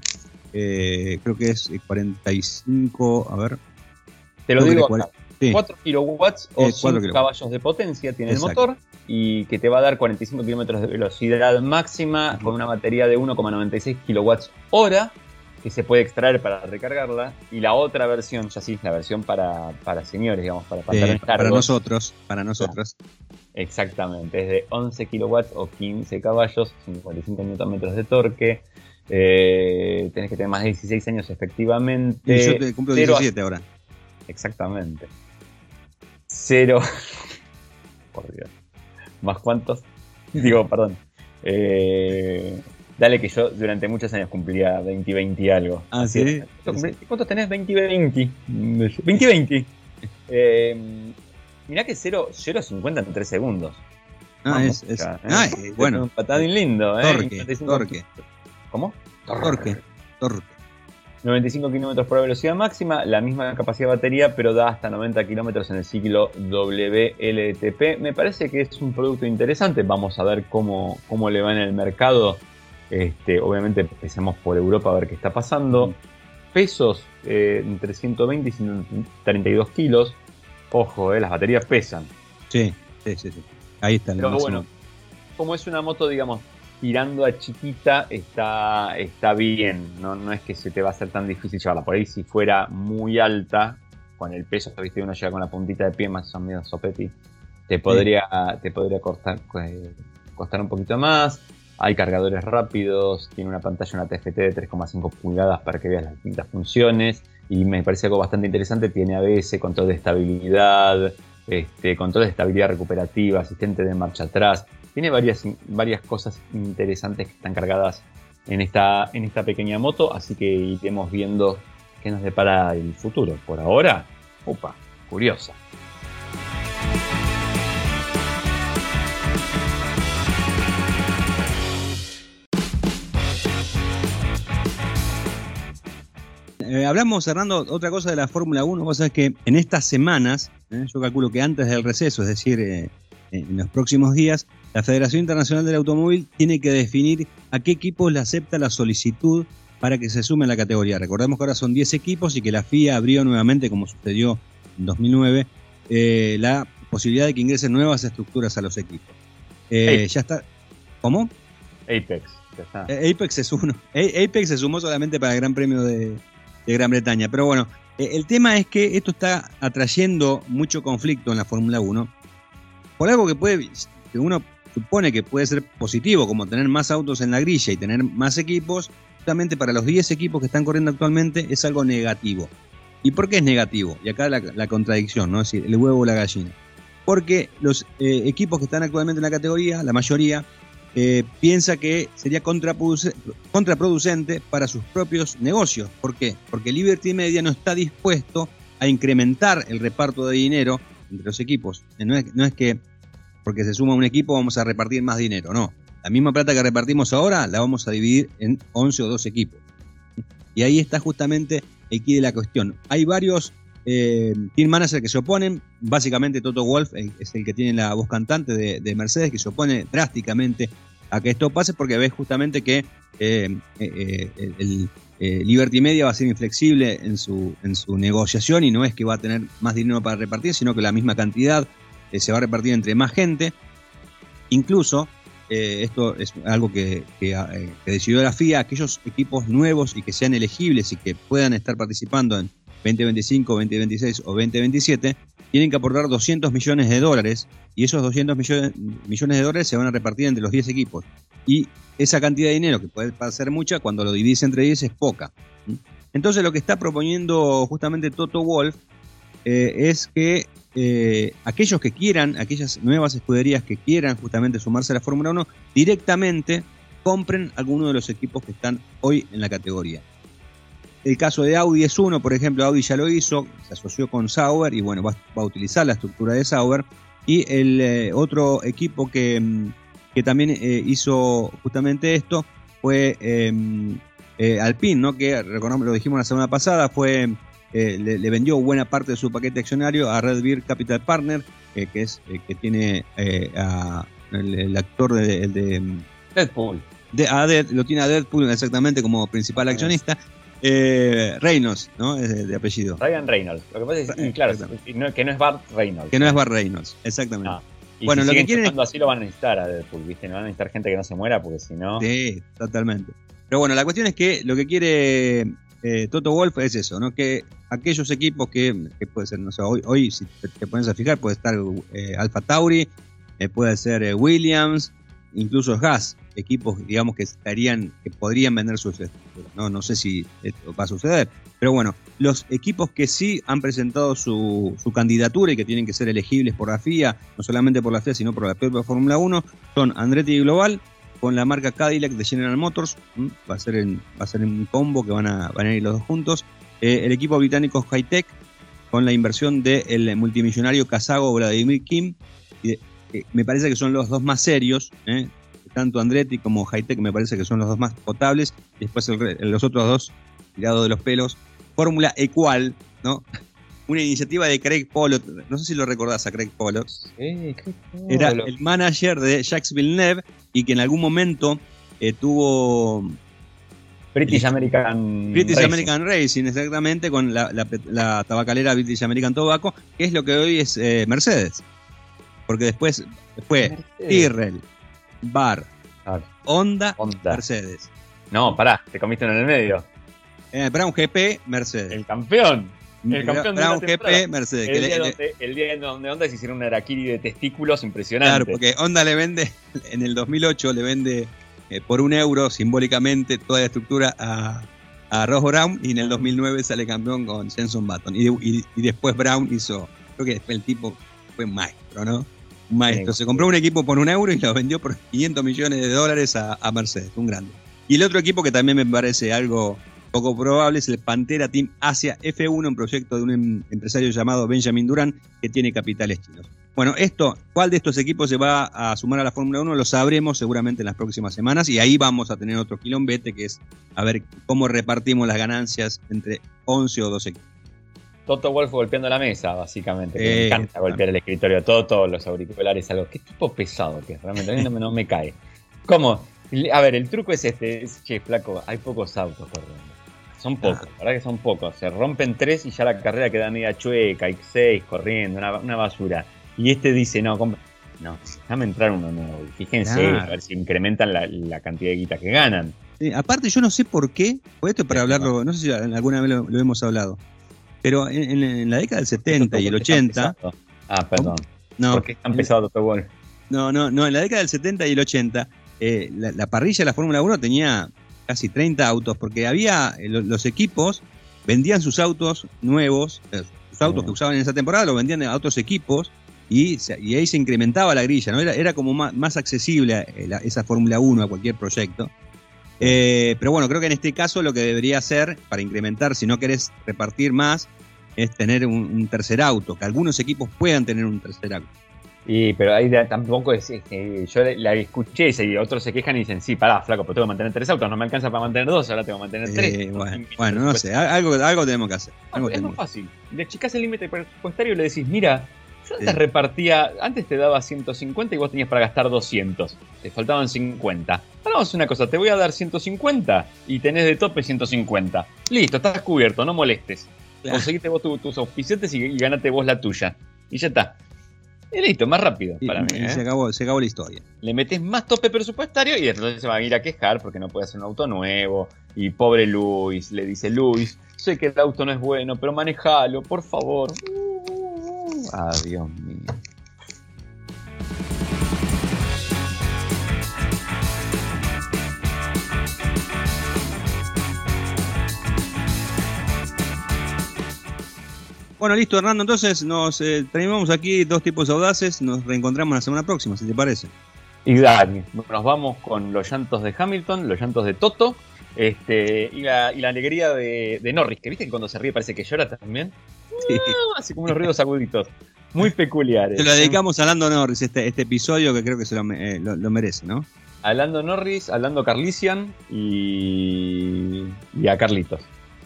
eh, creo que es 45, a ver. Te lo digo de cual- acá. sí. 4 kilowatts o Eh, 4 5 kilowatts. caballos de potencia tiene Exacto. el motor y que te va a dar 45 kilómetros de velocidad máxima con una batería de 1,96 kilowatts hora que se puede extraer para recargarla y la otra versión, ya sí, la versión para, para señores, digamos, para Eh, para nosotros, para nosotros. Exactamente, es de 11 kilowatts o 15 caballos, 55 newton de torque. eh, tenés que tener más de 16 años efectivamente. Y yo te cumplo Cero a 17 ahora. Exactamente. Cero. Por Dios. ¿Más cuántos? Digo, perdón. Eh, dale que yo durante muchos años cumplía 20 y 20 y algo. Ah, ¿sí? cumplí- ¿Cuántos tenés? 20 y 20. 20 y 20. Eh, mirá que 0, 0 a 50 en 3 segundos. Ah, Vamos, es, es- ya, ¿eh? ah, eh, Es bueno, Un patadín lindo, ¿eh? Torque, 55 torque. ¿Cómo? torque, torque. 95 kilómetros por velocidad máxima, la misma capacidad de batería, pero da hasta 90 kilómetros en el ciclo WLTP. Me parece que es un producto interesante. Vamos a ver cómo, cómo le va en el mercado. Este, obviamente empecemos por Europa a ver qué está pasando. Pesos eh, entre 120 y 132 kilos. Ojo, eh, las baterías pesan. Sí, sí, sí, sí. Ahí está la Pero bueno, como es una moto, digamos, tirando a chiquita está, está bien. No, no es que se te va a hacer tan difícil llevarla. Por ahí si fuera muy alta, con el peso, viste, uno llega con la puntita de pie más o menos sopeti, te podría, te podría costar, eh, costar un poquito más. Hay cargadores rápidos, tiene una pantalla, una TFT de 3,5 pulgadas para que veas las distintas funciones. Y me parece algo bastante interesante, tiene ABS, control de estabilidad, este, control de estabilidad recuperativa, asistente de marcha atrás. Tiene varias, varias cosas interesantes que están cargadas en esta, en esta pequeña moto, así que iremos viendo qué nos depara el futuro. Por ahora, opa, curiosa. Eh, hablamos, Hernando, otra cosa de la Fórmula 1. Vos sabés que en estas semanas, eh, yo calculo que antes del receso, es decir, eh, en los próximos días, la Federación Internacional del Automóvil tiene que definir a qué equipos le acepta la solicitud para que se sume a la categoría. Recordemos que ahora son 10 equipos y que la FIA abrió nuevamente, como sucedió en 2009, la posibilidad de que ingresen nuevas estructuras a los equipos. ya está. ¿Cómo? Apex. Apex es uno. Apex se sumó solamente para el Gran Premio de, de Gran Bretaña. Pero bueno, eh, el tema es que esto está atrayendo mucho conflicto en la Fórmula 1 por algo que puede, que uno supone que puede ser positivo, como tener más autos en la grilla y tener más equipos, justamente para los 10 equipos que están corriendo actualmente es algo negativo. ¿Y por qué es negativo? Y acá la, contradicción, ¿no? Es decir, el huevo o la gallina. Porque los eh, equipos que están actualmente en la categoría, la mayoría, eh, piensa que sería contraproducente para sus propios negocios. ¿Por qué? Porque Liberty Media no está dispuesto a incrementar el reparto de dinero entre los equipos. Eh, no es, no es que porque se suma un equipo vamos a repartir más dinero, no. La misma plata que repartimos ahora la vamos a dividir en 11 o 12 equipos. Y ahí está justamente el quid de la cuestión. Hay varios eh, team managers que se oponen, básicamente Toto Wolf es el que tiene la voz cantante de, Mercedes, que se opone drásticamente a que esto pase porque ve justamente que eh, eh, el, Liberty Media va a ser inflexible en su, en su negociación y no es que va a tener más dinero para repartir, sino que la misma cantidad se va a repartir entre más gente. Incluso, esto es algo que, que, decidió la FIA, aquellos equipos nuevos y que sean elegibles y que puedan estar participando en, 2025, 2026 o 2027, tienen que aportar 200 millones de dólares y esos 200 millones, millones de dólares se van a repartir entre los 10 equipos. Y esa cantidad de dinero, que puede parecer mucha, cuando lo divides entre 10 es poca. Entonces lo que está proponiendo justamente Toto Wolf eh, es que eh, aquellos que quieran, aquellas nuevas escuderías que quieran justamente sumarse a la Fórmula 1, directamente compren alguno de los equipos que están hoy en la categoría. El caso de Audi es uno, por ejemplo, Audi ya lo hizo, se asoció con Sauber y bueno, va, a utilizar la estructura de Sauber. Y el eh, otro equipo que, mm, que también eh, hizo justamente esto fue em, eh, Alpine, ¿no? que recordamos, lo dijimos la semana pasada, fue le, vendió buena parte de su paquete accionario a Red Beer Capital Partner, que es que tiene a, el, actor de, de Deadpool. De, lo tiene a Deadpool exactamente como principal accionista. Eh, Reynolds, ¿no? Es de, apellido. Ryan Reynolds. Lo que pasa es claro, que no es Bart Reynolds. Que no es Bart Reynolds, exactamente. Ah, bueno, lo que quieren así lo van a necesitar a Deadpool, ¿viste? No van a necesitar gente que no se muera porque si no. Sí, totalmente. Pero bueno, la cuestión es que lo que quiere eh, Toto Wolf es eso, ¿no? Que aquellos equipos que, puede ser, no sé, hoy, si te, pones a fijar, puede estar eh, Alfa Tauri, eh, puede ser Williams, incluso Gas, equipos, digamos, que estarían, que podrían vender sus estructuras. ¿no? no sé si esto va a suceder. Pero bueno, los equipos que sí han presentado su, candidatura y que tienen que ser elegibles por la FIA, no solamente por la FIA, sino por la propia Fórmula 1, son Andretti Global, con la marca Cadillac de General Motors, va a ser en, va a ser un combo que van a, van a ir los dos juntos. Eh, el equipo británico Hightech, con la inversión del multimillonario kazago Vladimir Kim. Eh, me parece que son los dos más serios, ¿eh? tanto Andretti como Hightech me parece que son los dos más potables, después los otros dos, tirados de los pelos. Fórmula Equal, ¿no? Una iniciativa de Craig Pollock, no sé si lo recordás a Craig Pollock. Era el manager de Jacques Villeneuve y que en algún momento eh, tuvo British American British Racing. American Racing, exactamente, con la, tabacalera British American Tobacco, que es lo que hoy es eh, Mercedes. Porque después fue Tyrrell, Bar, Ah, Honda, Honda. Mercedes. No, pará, te comiste uno en el medio. Eh, Brown GP, Mercedes. El campeón. El campeón de Brown temporada. GP, Mercedes. El día, le- donde, el día en donde Honda se hicieron un araquiri de testículos impresionante. Claro, porque Honda le vende, en el 2008 le vende eh, por un euro simbólicamente toda la estructura a, a Ross Brown y en el 2009 sale campeón con Jenson Button. Y, de- y- y después Brown hizo, creo que después el tipo fue maestro, ¿no? Un maestro. Se compró un equipo por un euro y lo vendió por 500 millones de dólares a, a Mercedes, un grande. Y el otro equipo que también me parece algo poco probable es el Pantera Team Asia F1, un proyecto de un em- empresario llamado Benjamin Duran que tiene capitales chinos. Bueno, esto, ¿cuál de estos equipos se va a sumar a la Fórmula 1? Lo sabremos seguramente en las próximas semanas y ahí vamos a tener otro quilombete que es a ver cómo repartimos las ganancias entre 11 o 12 equipos. Toto Wolf golpeando la mesa, básicamente. que Eh, me encanta golpear el escritorio. Toto, los auriculares, algo. Qué tipo pesado que es, realmente. A mí no, me- no me cae. ¿Cómo? A ver, el truco es este. Es, che, flaco, hay pocos autos corriendo. Son pocos, Ah. ¿verdad que son pocos? Se rompen tres y ya la carrera queda media chueca. Hay seis corriendo, una, una basura. Y este dice, no, no, déjame entrar uno nuevo. Y fíjense, Claro. a ver si incrementan la, la cantidad de guita que ganan. Sí, aparte, yo no sé por qué, pues esto es para Sí, hablarlo, no sé si alguna vez lo, lo hemos hablado, pero en, la década del 70 y el ¿Por qué es tan 80, pesado? Ah, perdón. no, ¿Por qué es tan pesado Toto Wolf? No, no, no. En la década del 70 y el 80, eh, la, la parrilla de la Fórmula 1 tenía casi 30 autos, porque había eh, lo- los equipos vendían sus autos nuevos, eh, sus autos Mm. que usaban en esa temporada, los vendían a otros equipos y, ahí se incrementaba la grilla, ¿no? Era, era como más, más accesible eh, esa Fórmula 1 a cualquier proyecto. Eh, pero bueno, creo que en este caso lo que debería hacer para incrementar, si no querés repartir más, es tener un, un tercer auto, que algunos equipos puedan tener un tercer auto. Y, pero ahí tampoco es, es que yo la- escuché y otros se quejan y dicen, sí, pará, flaco, pero tengo que mantener tres autos, no me alcanza para mantener dos, ahora tengo que mantener tres. Eh, bueno, no sé, algo, algo tenemos que hacer. Algo es tenemos más fácil. Le achicás el límite presupuestario y le decís, mira, yo antes Sí. repartía, antes te daba 150 y vos tenías para gastar 200. Te faltaban 50. Ahora vamos a hacer una cosa, te voy a dar 150 y tenés de tope 150. Listo, estás cubierto, no molestes. Claro. Conseguiste vos tu- tus auspiciantes y, y ganate vos la tuya. Y ya está. Y listo, más rápido Y, para mí. y ¿eh? se, acabó, se acabó la historia. le metes más tope presupuestario y entonces se van a ir a quejar porque no puede hacer un auto nuevo. Y pobre Luis, le dice Luis, sé que el auto no es bueno, pero manejalo, por favor. Ah, Dios mío. Bueno, listo, Hernando. Entonces nos eh, tenemos aquí dos tipos audaces. Nos reencontramos la semana próxima, si te parece. Y Dani, nos vamos con los llantos de Hamilton, los llantos de Toto. Este, y, la, y la alegría de, de Norris, que viste que cuando se ríe parece que llora también. Sí. Ah, Hace como unos ruidos aguditos. Muy peculiares. Te lo dedicamos a Lando Norris, este, este episodio que creo que se lo, eh, lo- lo merece, ¿no? A Lando Norris, a Lando Carlisian y, y a Carlitos.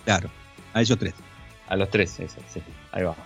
Claro, a ellos tres. A los tres, eso, sí. Ahí va.